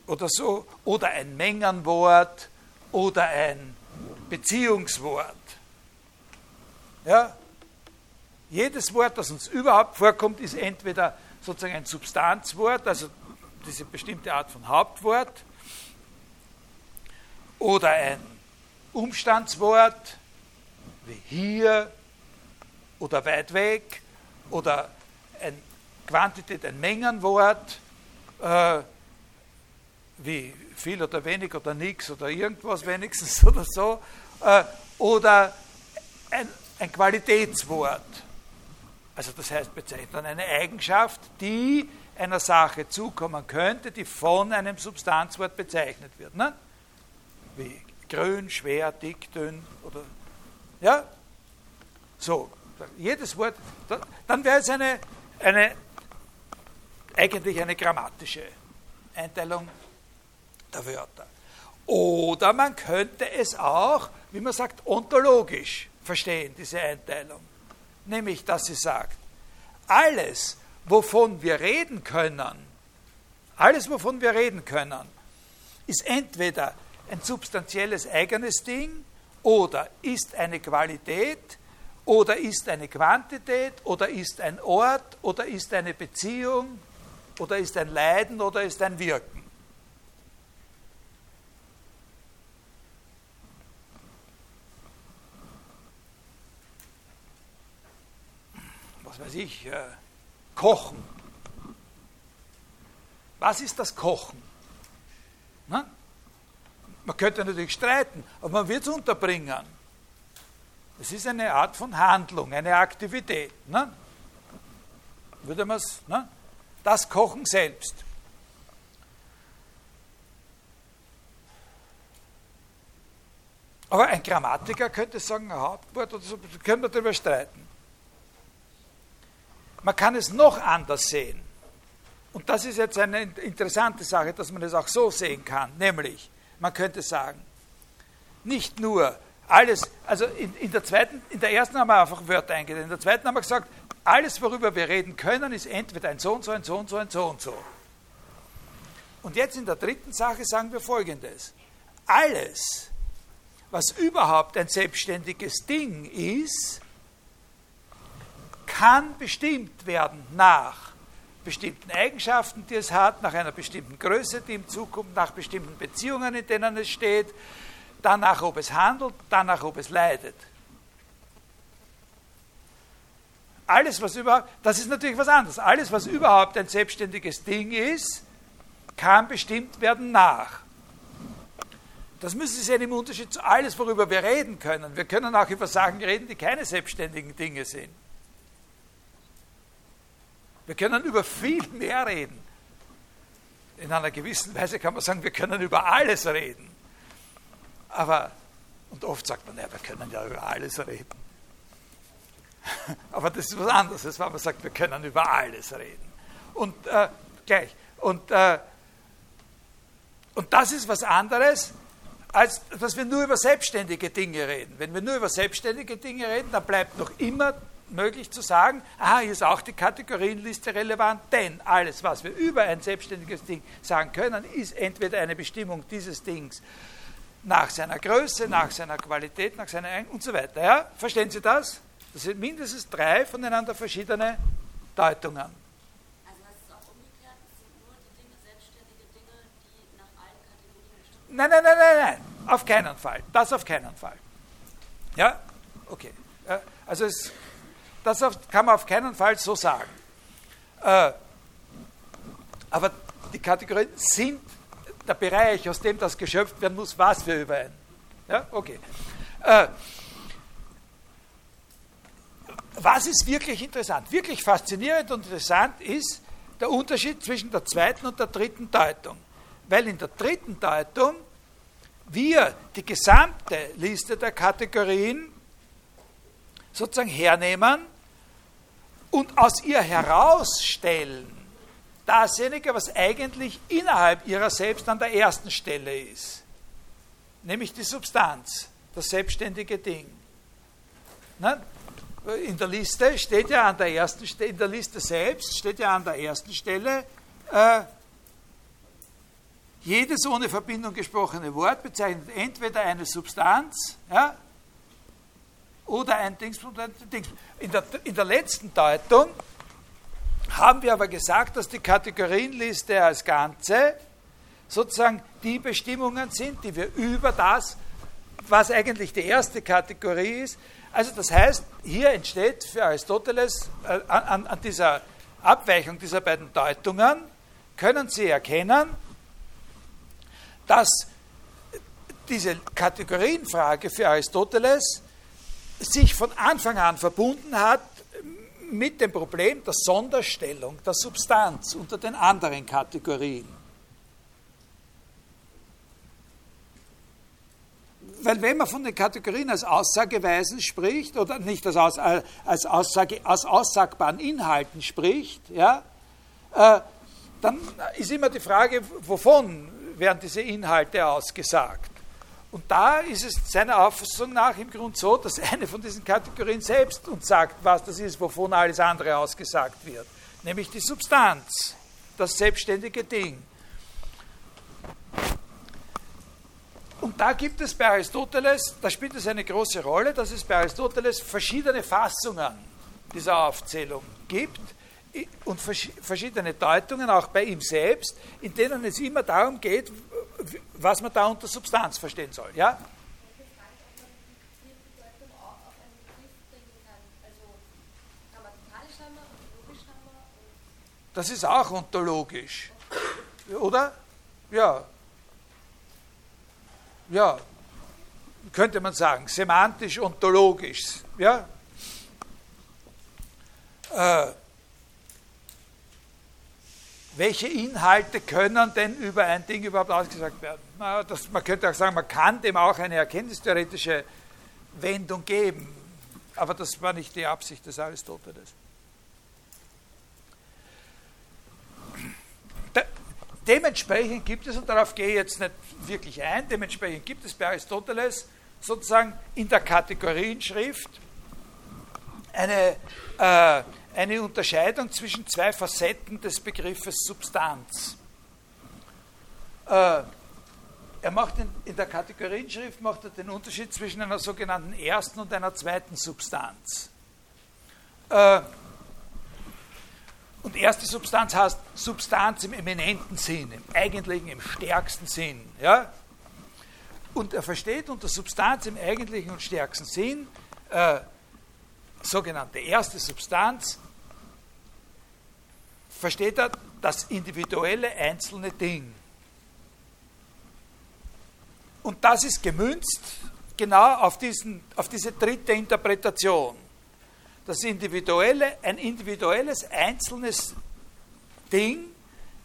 oder so, oder ein Mengenwort oder ein Beziehungswort. Ja? Jedes Wort, das uns überhaupt vorkommt, ist entweder sozusagen ein Substanzwort, also diese bestimmte Art von Hauptwort, oder ein Umstandswort, wie hier oder weit weg, oder ein Quantität, ein Mengenwort, äh, wie viel oder wenig oder nichts oder irgendwas wenigstens oder so, äh, oder ein, ein Qualitätswort. Also das heißt bezeichnet eine Eigenschaft, die einer Sache zukommen könnte, die von einem Substanzwort bezeichnet wird. Ne? Wie grün, schwer, dick, dünn oder ja? So, jedes Wort, dann wäre es eine, eine eigentlich eine grammatische Einteilung der Wörter. Oder man könnte es auch, wie man sagt, ontologisch verstehen, diese Einteilung. Nämlich, dass sie sagt, alles, wovon wir reden können, alles, wovon wir reden können, ist entweder ein substanzielles eigenes Ding oder ist eine Qualität oder ist eine Quantität oder ist ein Ort oder ist eine Beziehung oder ist ein Leiden oder ist ein Wirken. was weiß ich, äh, Kochen. Was ist das Kochen? Na? Man könnte natürlich streiten, aber man wird es unterbringen. Es ist eine Art von Handlung, eine Aktivität. Ne? Würde man es, ne? das Kochen selbst. Aber ein Grammatiker könnte sagen, ein Hauptwort oder so, können wir darüber streiten. Man kann es noch anders sehen. Und das ist jetzt eine interessante Sache, dass man es auch so sehen kann. Nämlich, man könnte sagen, nicht nur alles, also in, in, der zweiten, in der ersten haben wir einfach Wörter eingesetzt, in der zweiten haben wir gesagt, alles, worüber wir reden können, ist entweder ein so und so, ein so und so, ein so und so. Und jetzt in der dritten Sache sagen wir folgendes. Alles, was überhaupt ein selbstständiges Ding ist, kann bestimmt werden nach bestimmten Eigenschaften, die es hat, nach einer bestimmten Größe, die ihm zukommt, nach bestimmten Beziehungen, in denen es steht, danach, ob es handelt, danach, ob es leidet. Alles, was überhaupt, das ist natürlich was anderes. Alles, was überhaupt ein selbstständiges Ding ist, kann bestimmt werden nach. Das müssen Sie sehen im Unterschied zu alles, worüber wir reden können. Wir können auch über Sachen reden, die keine selbstständigen Dinge sind. Wir können über viel mehr reden. In einer gewissen Weise kann man sagen, wir können über alles reden. Aber, und oft sagt man, ja, wir können ja über alles reden. Aber das ist was anderes, wenn man sagt, wir können über alles reden. Und äh, gleich. Und, äh, und das ist was anderes, als dass wir nur über selbstständige Dinge reden. Wenn wir nur über selbstständige Dinge reden, dann bleibt noch immer möglich zu sagen, aha, hier ist auch die Kategorienliste relevant, denn alles, was wir über ein selbstständiges Ding sagen können, ist entweder eine Bestimmung dieses Dings nach seiner Größe, nach seiner Qualität, nach seiner Eigen und so weiter. Ja? Verstehen Sie das? Das sind mindestens drei voneinander verschiedene Deutungen. Also das ist auch umgekehrt, es sind nur die Dinge, selbstständige Dinge, die nach allen Kategorien bestimmt Nein, nein, nein, nein, nein, auf keinen Fall. Das auf keinen Fall. Ja, okay. Also es, das kann man auf keinen Fall so sagen. Äh, aber die Kategorien sind der Bereich, aus dem das geschöpft werden muss, was wir über ein. Ja, okay. Äh, was ist wirklich interessant? Wirklich faszinierend und interessant ist der Unterschied zwischen der zweiten und der dritten Deutung. Weil in der dritten Deutung wir die gesamte Liste der Kategorien sozusagen hernehmen und aus ihr herausstellen, dasjenige, was eigentlich innerhalb ihrer selbst an der ersten Stelle ist, nämlich die Substanz, das selbstständige Ding. In der Liste steht ja an der ersten Stelle, in der Liste selbst steht ja an der ersten Stelle, äh, jedes ohne Verbindung gesprochene Wort bezeichnet entweder eine Substanz ja, oder ein Dingspunkt. Ein Dingspunkt. In, der, in der letzten Deutung haben wir aber gesagt, dass die Kategorienliste als Ganze sozusagen die Bestimmungen sind, die wir über das, was eigentlich die erste Kategorie ist, also das heißt, hier entsteht für Aristoteles äh, an, an dieser Abweichung dieser beiden Deutungen, können Sie erkennen, dass diese Kategorienfrage für Aristoteles sich von Anfang an verbunden hat mit dem Problem der Sonderstellung der Substanz unter den anderen Kategorien. Weil wenn man von den Kategorien als Aussageweisen spricht oder nicht als, Aus, als, Aussage, als aussagbaren Inhalten spricht, ja, äh, dann ist immer die Frage, wovon werden diese Inhalte ausgesagt. Und da ist es seiner Auffassung nach im Grunde so, dass eine von diesen Kategorien selbst uns sagt, was das ist, wovon alles andere ausgesagt wird. Nämlich die Substanz, das selbstständige Ding. Und da gibt es bei Aristoteles, da spielt es eine große Rolle, dass es bei Aristoteles verschiedene Fassungen dieser Aufzählung gibt und verschiedene Deutungen, auch bei ihm selbst, in denen es immer darum geht, was man da unter Substanz verstehen soll. Ja? Das ist auch ontologisch. Oder? Ja. Ja. Könnte man sagen. Semantisch-ontologisch. Ja? Äh, welche Inhalte können denn über ein Ding überhaupt ausgesagt werden? Das, man könnte auch sagen, man kann dem auch eine erkenntnistheoretische Wendung geben, aber das war nicht die Absicht des Aristoteles. De dementsprechend gibt es, und darauf gehe ich jetzt nicht wirklich ein, dementsprechend gibt es bei Aristoteles sozusagen in der Kategorienschrift eine äh, eine Unterscheidung zwischen zwei Facetten des Begriffes Substanz. Äh, er macht in, in, der Kategorienschrift macht er den Unterschied zwischen einer sogenannten ersten und einer zweiten Substanz. Äh, und erste Substanz heißt Substanz im eminenten Sinn, im eigentlichen, im stärksten Sinn. Ja? Und er versteht unter Substanz im eigentlichen und stärksten Sinn äh, sogenannte erste Substanz versteht er das individuelle einzelne Ding. Und das ist gemünzt genau auf, diesen, auf diese dritte Interpretation. Das individuelle, ein individuelles einzelnes Ding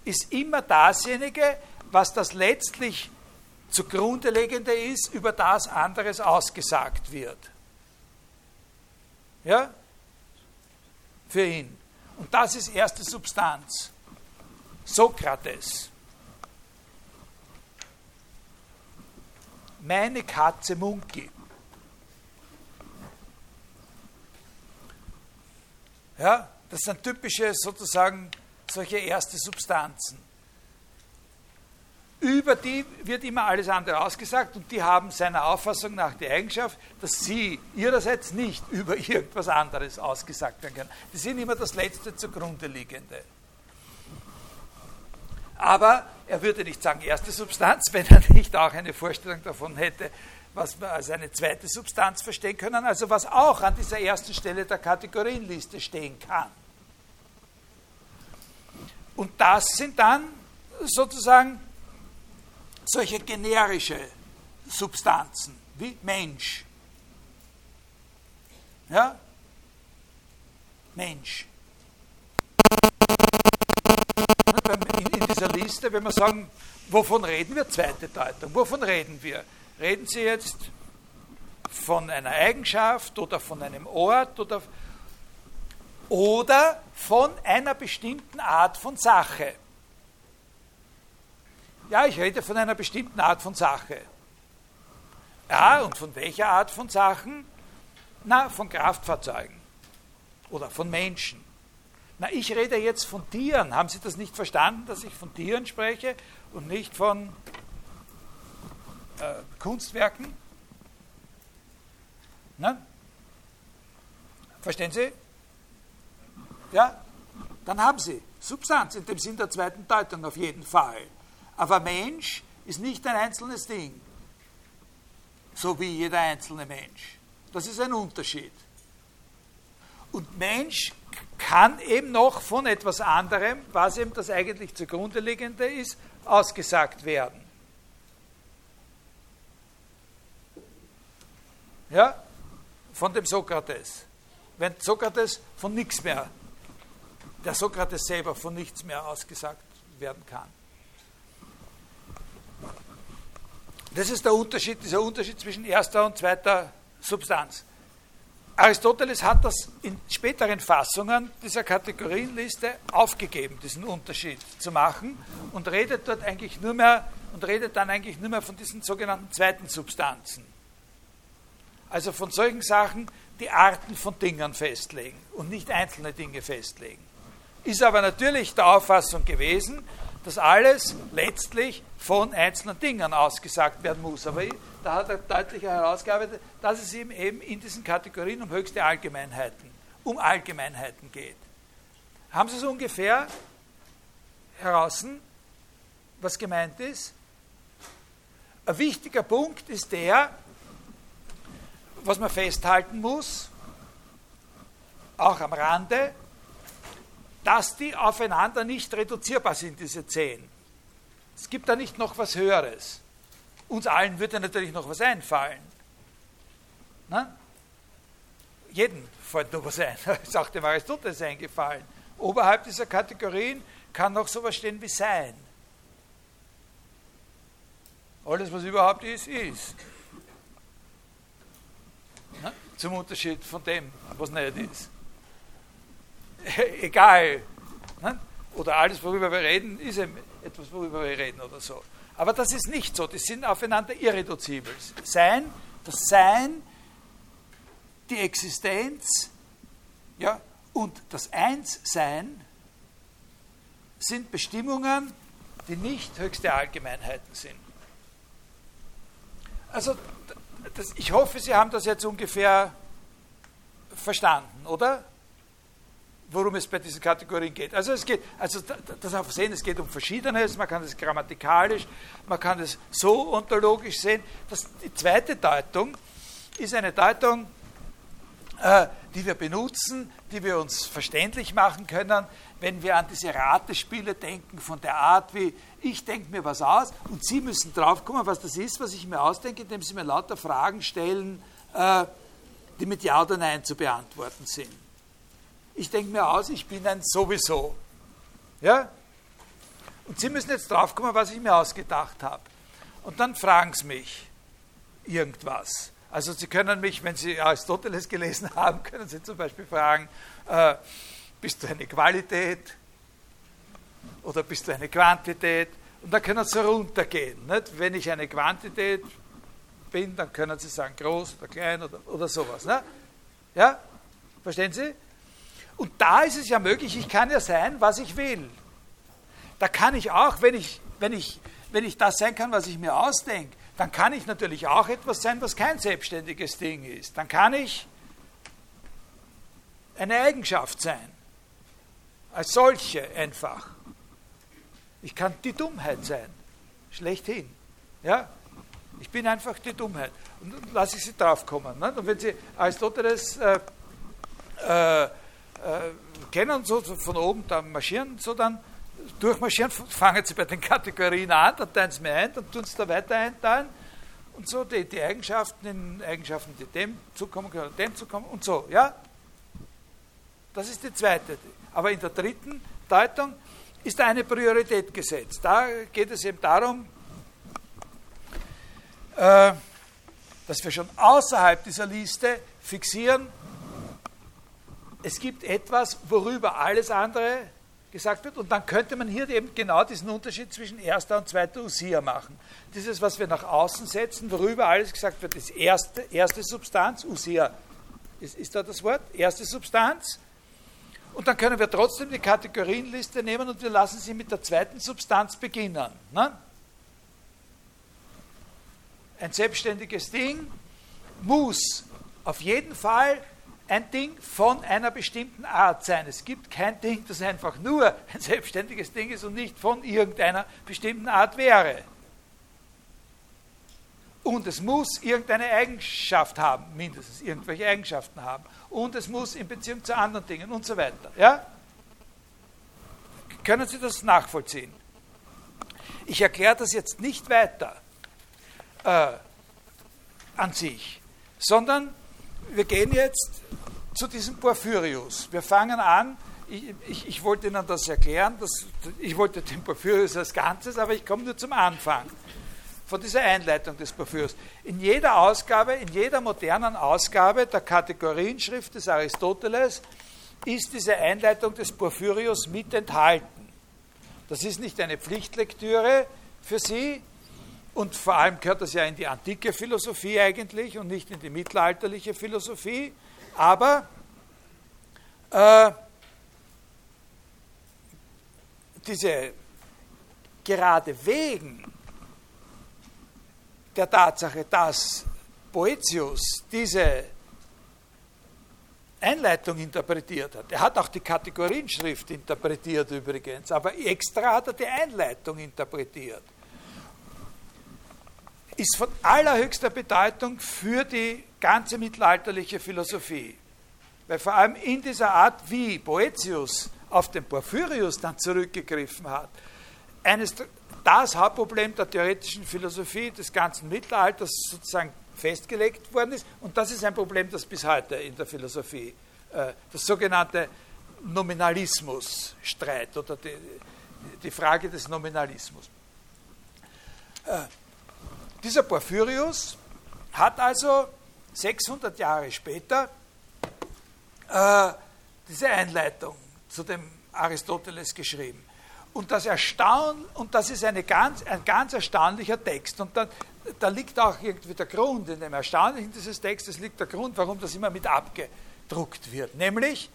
ist immer dasjenige, was das letztlich zugrunde liegende ist, über das anderes ausgesagt wird. Ja? Für ihn. Und das ist erste Substanz. Sokrates. Meine Katze Munki. Ja, das sind typische sozusagen solche erste Substanzen über die wird immer alles andere ausgesagt und die haben seiner Auffassung nach die Eigenschaft, dass sie ihrerseits nicht über irgendwas anderes ausgesagt werden können. Die sind immer das letzte zugrunde liegende. Aber er würde nicht sagen erste Substanz, wenn er nicht auch eine Vorstellung davon hätte, was wir als eine zweite Substanz verstehen können, also was auch an dieser ersten Stelle der Kategorienliste stehen kann. Und das sind dann sozusagen solche generische Substanzen wie Mensch. Ja? Mensch. In, dieser Liste, wenn wir sagen, wovon reden wir? Zweite Deutung. Wovon reden wir? Reden Sie jetzt von einer Eigenschaft oder von einem Ort oder, oder von einer bestimmten Art von Sache? Ja, ich rede von einer bestimmten Art von Sache. Ja, und von welcher Art von Sachen? Na, von Kraftfahrzeugen oder von Menschen. Na, ich rede jetzt von Tieren. Haben Sie das nicht verstanden, dass ich von Tieren spreche und nicht von äh, Kunstwerken? Na? Verstehen Sie? Ja? Dann haben Sie Substanz in dem Sinn der zweiten Deutung auf jeden Fall. Aber Mensch ist nicht ein einzelnes Ding, so wie jeder einzelne Mensch. Das ist ein Unterschied. Und Mensch kann eben noch von etwas anderem, was eben das eigentlich zugrunde liegende ist, ausgesagt werden. Ja? Von dem Sokrates. Wenn Sokrates von nichts mehr, der Sokrates selber von nichts mehr ausgesagt werden kann. Das ist der Unterschied, dieser Unterschied zwischen erster und zweiter Substanz. Aristoteles hat das in späteren Fassungen dieser Kategorienliste aufgegeben, diesen Unterschied zu machen und redet dort eigentlich nur mehr und redet dann eigentlich nur mehr von diesen sogenannten zweiten Substanzen. Also von solchen Sachen, die Arten von Dingen festlegen und nicht einzelne Dinge festlegen. Ist aber natürlich der Auffassung gewesen, dass alles letztlich von einzelnen Dingen ausgesagt werden muss. Aber da hat er deutlicher herausgearbeitet, dass es ihm eben in diesen Kategorien um höchste Allgemeinheiten, um Allgemeinheiten geht. Haben Sie so ungefähr heraus, was gemeint ist? Ein wichtiger Punkt ist der, was man festhalten muss, auch am Rande, dass die aufeinander nicht reduzierbar sind, diese zehn. Es gibt da nicht noch was Höheres. Uns allen würde natürlich noch was einfallen. Na? Jeden fällt noch was ein. Das ist auch dem Aristoteles eingefallen. Oberhalb dieser Kategorien kann noch sowas stehen wie Sein. Alles, was überhaupt ist, ist. Na? Zum Unterschied von dem, was nicht ist. egal. Ne? Oder alles, worüber wir reden, ist etwas, worüber wir reden oder so. Aber das ist nicht so. Die sind aufeinander irreduzibel. Sein, das Sein, die Existenz ja, und das Einssein sind Bestimmungen, die nicht höchste Allgemeinheiten sind. Also, das, ich hoffe, Sie haben das jetzt ungefähr verstanden, oder? Worum es bei diesen Kategorien geht. Also es geht, also das auf sehen, es geht um Verschiedenes, man kann es grammatikalisch, man kann es so ontologisch sehen. Das, die zweite Deutung ist eine Deutung, äh, die wir benutzen, die wir uns verständlich machen können, wenn wir an diese Ratespiele denken, von der Art wie, ich denke mir was aus und Sie müssen draufkommen, was das ist, was ich mir ausdenke, indem Sie mir lauter Fragen stellen, äh, die mit Ja oder Nein zu beantworten sind. Ich denke mir aus, ich bin ein sowieso. Ja? Und Sie müssen jetzt draufkommen, was ich mir ausgedacht habe. Und dann fragen Sie mich irgendwas. Also Sie können mich, wenn Sie Aristoteles gelesen haben, können Sie zum Beispiel fragen, äh, bist du eine Qualität oder bist du eine Quantität? Und dann können Sie runtergehen. Nicht? Wenn ich eine Quantität bin, dann können Sie sagen groß oder klein oder, oder sowas. Ne? Ja? Verstehen Sie? Und da ist es ja möglich, ich kann ja sein, was ich will. Da kann ich auch, wenn ich, wenn ich, wenn ich das sein kann, was ich mir ausdenke, dann kann ich natürlich auch etwas sein, was kein selbstständiges Ding ist. Dann kann ich eine Eigenschaft sein. Als solche einfach. Ich kann die Dummheit sein. Schlechthin. Ja? Ich bin einfach die Dummheit. Und dann lasse ich Sie draufkommen. Ne? Und wenn Sie Aristoteles äh, äh, äh, kennen, so, so von oben dann marschieren, so dann durchmarschieren, fangen Sie bei den Kategorien an, dann teilen Sie mir ein, dann tun Sie da weiter einteilen und so die, die Eigenschaften in Eigenschaften, die dem zukommen können, dem zukommen und so, ja? Das ist die zweite. Aber in der dritten Deutung ist eine Priorität gesetzt. Da geht es eben darum, äh, dass wir schon außerhalb dieser Liste fixieren, es gibt etwas, worüber alles andere gesagt wird. Und dann könnte man hier eben genau diesen Unterschied zwischen erster und zweiter Usia machen. Dieses, was wir nach außen setzen, worüber alles gesagt wird, ist erste, erste Substanz, Usia. Ist, ist da das Wort? Erste Substanz. Und dann können wir trotzdem die Kategorienliste nehmen und wir lassen sie mit der zweiten Substanz beginnen. Ne? Ein selbstständiges Ding muss auf jeden Fall ein Ding von einer bestimmten Art sein. Es gibt kein Ding, das einfach nur ein selbstständiges Ding ist und nicht von irgendeiner bestimmten Art wäre. Und es muss irgendeine Eigenschaft haben, mindestens irgendwelche Eigenschaften haben. Und es muss in Beziehung zu anderen Dingen und so weiter. Ja? Können Sie das nachvollziehen? Ich erkläre das jetzt nicht weiter äh, an sich, sondern wir gehen jetzt zu diesem Porphyrius. Wir fangen an, ich, ich, ich wollte Ihnen das erklären, das, ich wollte den Porphyrius als Ganzes, aber ich komme nur zum Anfang von dieser Einleitung des Porphyrius. In jeder Ausgabe, in jeder modernen Ausgabe der Kategorienschrift des Aristoteles ist diese Einleitung des Porphyrius mit enthalten. Das ist nicht eine Pflichtlektüre für Sie, und vor allem gehört das ja in die antike Philosophie eigentlich und nicht in die mittelalterliche Philosophie. Aber äh, diese gerade wegen der Tatsache, dass Boetius diese Einleitung interpretiert hat. Er hat auch die Kategorienschrift interpretiert übrigens, aber extra hat er die Einleitung interpretiert ist von allerhöchster Bedeutung für die ganze mittelalterliche Philosophie. Weil vor allem in dieser Art, wie Boetius auf den Porphyrius dann zurückgegriffen hat, eines, das Hauptproblem der theoretischen Philosophie des ganzen Mittelalters sozusagen festgelegt worden ist. Und das ist ein Problem, das bis heute in der Philosophie, äh, das sogenannte Nominalismus-Streit oder die, die Frage des Nominalismus. Äh, dieser Porphyrius hat also 600 Jahre später äh, diese Einleitung zu dem Aristoteles geschrieben. Und das Erstaunen, und das ist eine ganz, ein ganz erstaunlicher Text. Und da, da liegt auch irgendwie der Grund, in dem Erstaunlichen dieses Textes liegt der Grund, warum das immer mit abgedruckt wird. Nämlich,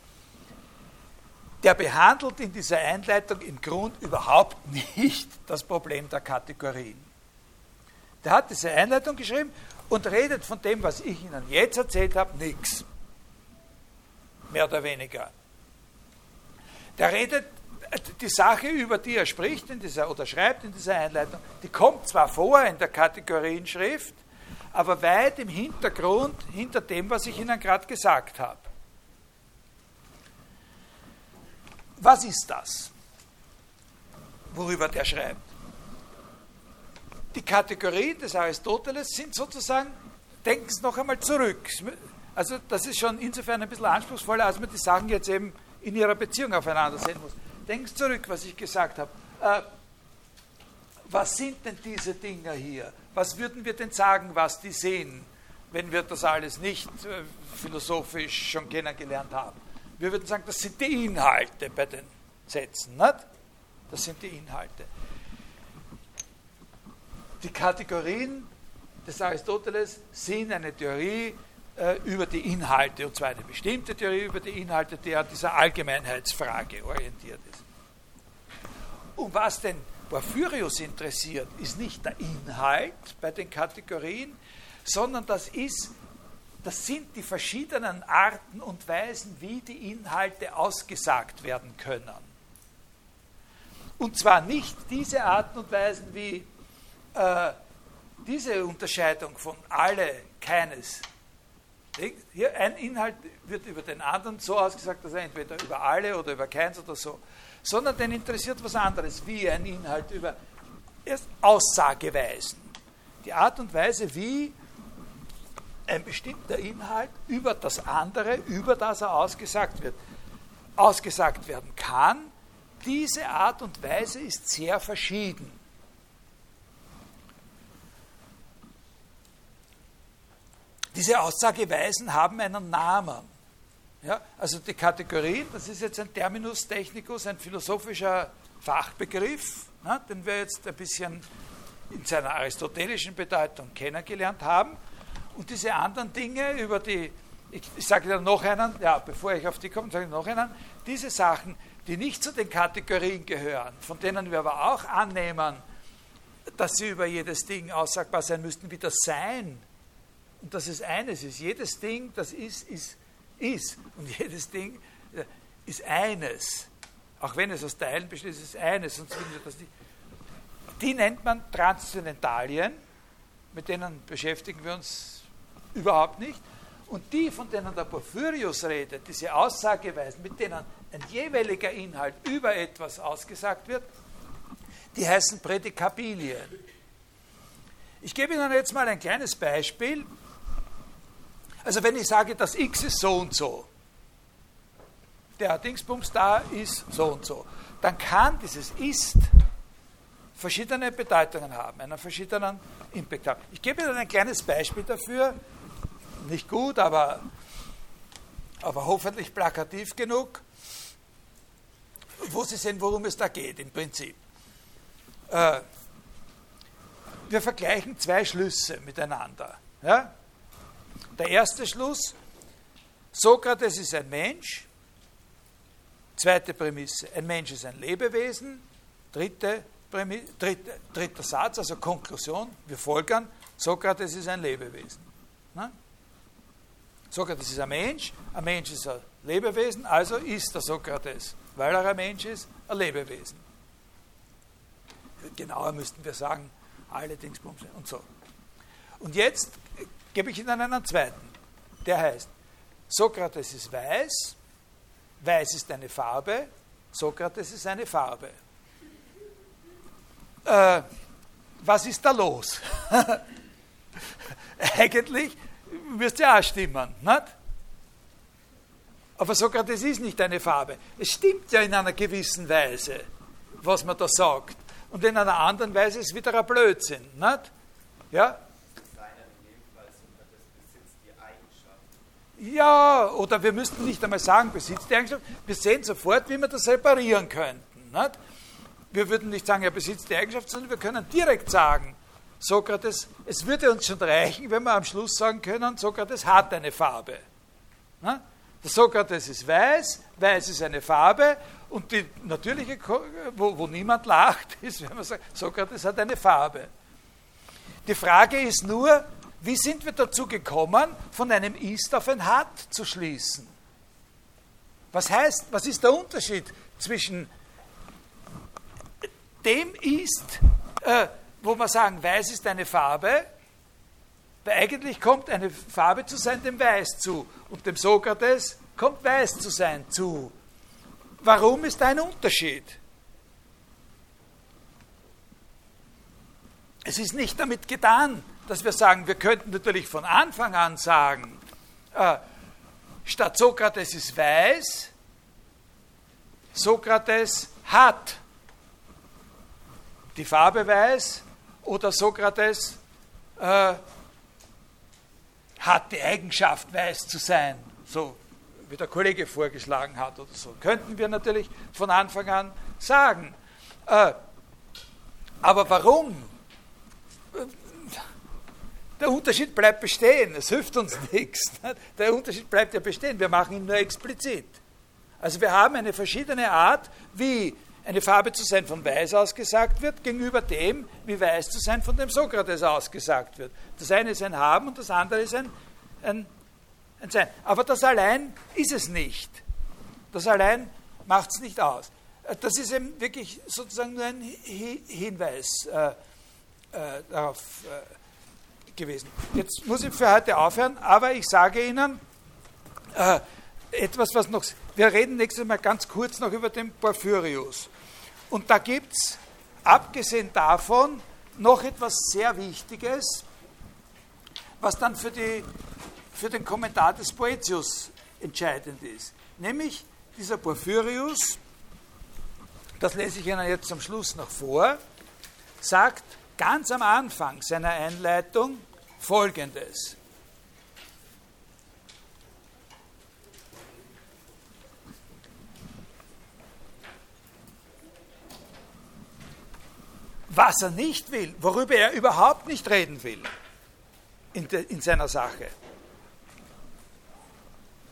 der behandelt in dieser Einleitung im Grund überhaupt nicht das Problem der Kategorien. Der hat diese Einleitung geschrieben und redet von dem, was ich Ihnen jetzt erzählt habe, nichts. Mehr oder weniger. Der redet die Sache, über die er spricht in dieser, oder schreibt in dieser Einleitung, die kommt zwar vor in der Kategorienschrift, aber weit im Hintergrund, hinter dem, was ich Ihnen gerade gesagt habe. Was ist das, worüber der schreibt? Die Kategorien des Aristoteles sind sozusagen, denken Sie noch einmal zurück. Also das ist schon insofern ein bisschen anspruchsvoller, als man die Sachen jetzt eben in ihrer Beziehung aufeinander sehen muss. Denken Sie zurück, was ich gesagt habe. Äh, was sind denn diese Dinger hier? Was würden wir denn sagen, was die sehen, wenn wir das alles nicht äh, philosophisch schon kennengelernt haben? Wir würden sagen, das sind die Inhalte bei den Sätzen. Nicht? Das sind die Inhalte die Kategorien des Aristoteles sind eine Theorie äh, über die Inhalte, und zwar eine bestimmte Theorie über die Inhalte, die an dieser Allgemeinheitsfrage orientiert ist. Und was den Porphyrius interessiert, ist nicht der Inhalt bei den Kategorien, sondern das ist das sind die verschiedenen Arten und Weisen, wie die Inhalte ausgesagt werden können. Und zwar nicht diese Arten und Weisen, wie äh, diese Unterscheidung von alle, keines, hier ein Inhalt wird über den anderen so ausgesagt, dass er entweder über alle oder über keins oder so, sondern den interessiert was anderes, wie ein Inhalt über Aussageweisen. Die Art und Weise, wie ein bestimmter Inhalt über das andere, über das er ausgesagt wird, ausgesagt werden kann, diese Art und Weise ist sehr verschieden. Diese Aussageweisen haben einen Namen. Ja, also die Kategorien, das ist jetzt ein Terminus technicus, ein philosophischer Fachbegriff, ne, den wir jetzt ein bisschen in seiner aristotelischen Bedeutung kennengelernt haben. Und diese anderen Dinge, über die, ich, ich sage dir noch einen, ja, bevor ich auf die komme, sage ich noch einen, diese Sachen, die nicht zu den Kategorien gehören, von denen wir aber auch annehmen, dass sie über jedes Ding aussagbar sein müssten, wie das Sein. Und dass es eines ist. Jedes Ding, das ist, ist, ist. Und jedes Ding äh, ist eines. Auch wenn es aus Teilen besteht, ist es eines. Sonst wir das nicht. Die nennt man Transzendentalien. Mit denen beschäftigen wir uns überhaupt nicht. Und die, von denen der Porphyrius redet, diese Aussageweisen, mit denen ein jeweiliger Inhalt über etwas ausgesagt wird, die heißen Prädikabilien. Ich gebe Ihnen jetzt mal ein kleines Beispiel. Also wenn ich sage, das X ist so und so, der Dingsbums da ist so und so, dann kann dieses Ist verschiedene Bedeutungen haben, einen verschiedenen Impact haben. Ich gebe Ihnen ein kleines Beispiel dafür, nicht gut, aber, aber hoffentlich plakativ genug, wo Sie sehen, worum es da geht im Prinzip. Äh, wir vergleichen zwei Schlüsse miteinander. Ja? Der erste Schluss, Sokrates ist ein Mensch. Zweite Prämisse, ein Mensch ist ein Lebewesen. Dritte, Prämisse, dritte, dritter Satz, also Konklusion, wir folgern, Sokrates ist ein Lebewesen. Ne? Sokrates ist ein Mensch, ein Mensch ist ein Lebewesen, also ist der Sokrates, weil er ein Mensch ist, ein Lebewesen. Genauer müssten wir sagen, alle Dingsbums und so. Und jetzt gebe ich Ihnen einen zweiten. Der heißt, Sokrates ist weiß, weiß ist eine Farbe, Sokrates ist eine Farbe. Äh, was ist da los? Eigentlich müsste ja auch stimmen, nicht? Aber Sokrates ist nicht eine Farbe. Es stimmt ja in einer gewissen Weise, was man da sagt. Und in einer anderen Weise ist es wieder ein Blödsinn. Nicht? Ja? Ja, oder wir müssten nicht einmal sagen, besitzt die Eigenschaft. Wir sehen sofort, wie wir das reparieren könnten. Nicht? Wir würden nicht sagen, er besitzt die Eigenschaft, sondern wir können direkt sagen, Sokrates, es würde uns schon reichen, wenn wir am Schluss sagen können, Sokrates hat eine Farbe. Nicht? Der Sokrates ist weiß, weiß ist eine Farbe und die natürliche, wo, wo niemand lacht, ist, wenn man sagt, Sokrates hat eine Farbe. Die Frage ist nur, wie sind wir dazu gekommen, von einem Ist auf ein Hat zu schließen? Was heißt, was ist der Unterschied zwischen dem Ist, äh, wo wir sagen, weiß ist eine Farbe, weil eigentlich kommt eine Farbe zu sein dem Weiß zu und dem Sokrates kommt Weiß zu sein zu. Warum ist da ein Unterschied? Es ist nicht damit getan, dass wir sagen, wir könnten natürlich von Anfang an sagen, äh, statt Sokrates ist weiß, Sokrates hat die Farbe weiß oder Sokrates äh, hat die Eigenschaft weiß zu sein, so wie der Kollege vorgeschlagen hat oder so. Könnten wir natürlich von Anfang an sagen. Äh, aber warum der Unterschied bleibt bestehen. Es hilft uns nichts. Der Unterschied bleibt ja bestehen. Wir machen ihn nur explizit. Also wir haben eine verschiedene Art, wie eine Farbe zu sein von weiß ausgesagt wird, gegenüber dem, wie weiß zu sein von dem Sokrates ausgesagt wird. Das eine ist ein Haben und das andere ist ein, ein, ein Sein. Aber das allein ist es nicht. Das allein macht es nicht aus. Das ist eben wirklich sozusagen nur ein Hinweis äh, äh, darauf. Äh, gewesen. Jetzt muss ich für heute aufhören, aber ich sage Ihnen äh, etwas, was noch. Wir reden nächstes Mal ganz kurz noch über den Porphyrius. Und da gibt es, abgesehen davon, noch etwas sehr Wichtiges, was dann für, die, für den Kommentar des Poetius entscheidend ist. Nämlich dieser Porphyrius, das lese ich Ihnen jetzt zum Schluss noch vor, sagt ganz am Anfang seiner Einleitung Folgendes. Was er nicht will, worüber er überhaupt nicht reden will in, de, in seiner Sache.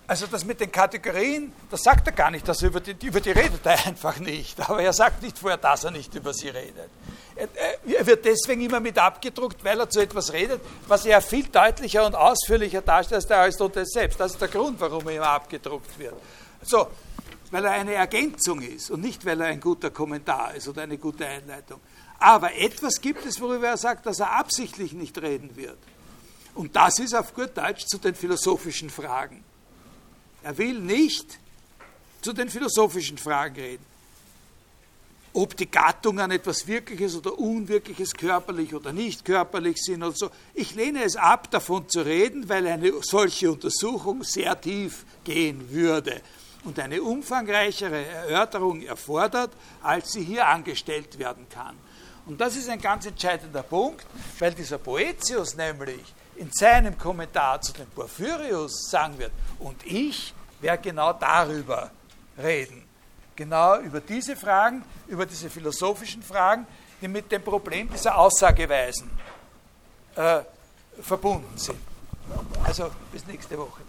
Also das mit den Kategorien, das sagt er gar nicht, dass er über, die, über die redet er einfach nicht. Aber er sagt nicht vorher, dass er nicht über sie redet. Er, wird deswegen immer mit abgedruckt, weil er zu etwas redet, was er viel deutlicher und ausführlicher darstellt als der Aristoteles selbst. Das ist der Grund, warum er immer abgedruckt wird. So, weil er eine Ergänzung ist und nicht, weil er ein guter Kommentar ist oder eine gute Einleitung. Aber etwas gibt es, worüber er sagt, dass er absichtlich nicht reden wird. Und das ist auf gut Deutsch zu den philosophischen Fragen. Er will nicht zu den philosophischen Fragen reden. Ob die Gattungen etwas Wirkliches oder Unwirkliches körperlich oder nicht körperlich sind und so. Ich lehne es ab, davon zu reden, weil eine solche Untersuchung sehr tief gehen würde und eine umfangreichere Erörterung erfordert, als sie hier angestellt werden kann. Und das ist ein ganz entscheidender Punkt, weil dieser Poetius nämlich in seinem Kommentar zu dem Porphyrius sagen wird, und ich werde genau darüber reden. Genau über diese Fragen, über diese philosophischen Fragen, die mit dem Problem dieser Aussageweisen äh, verbunden sind. Also bis nächste Woche.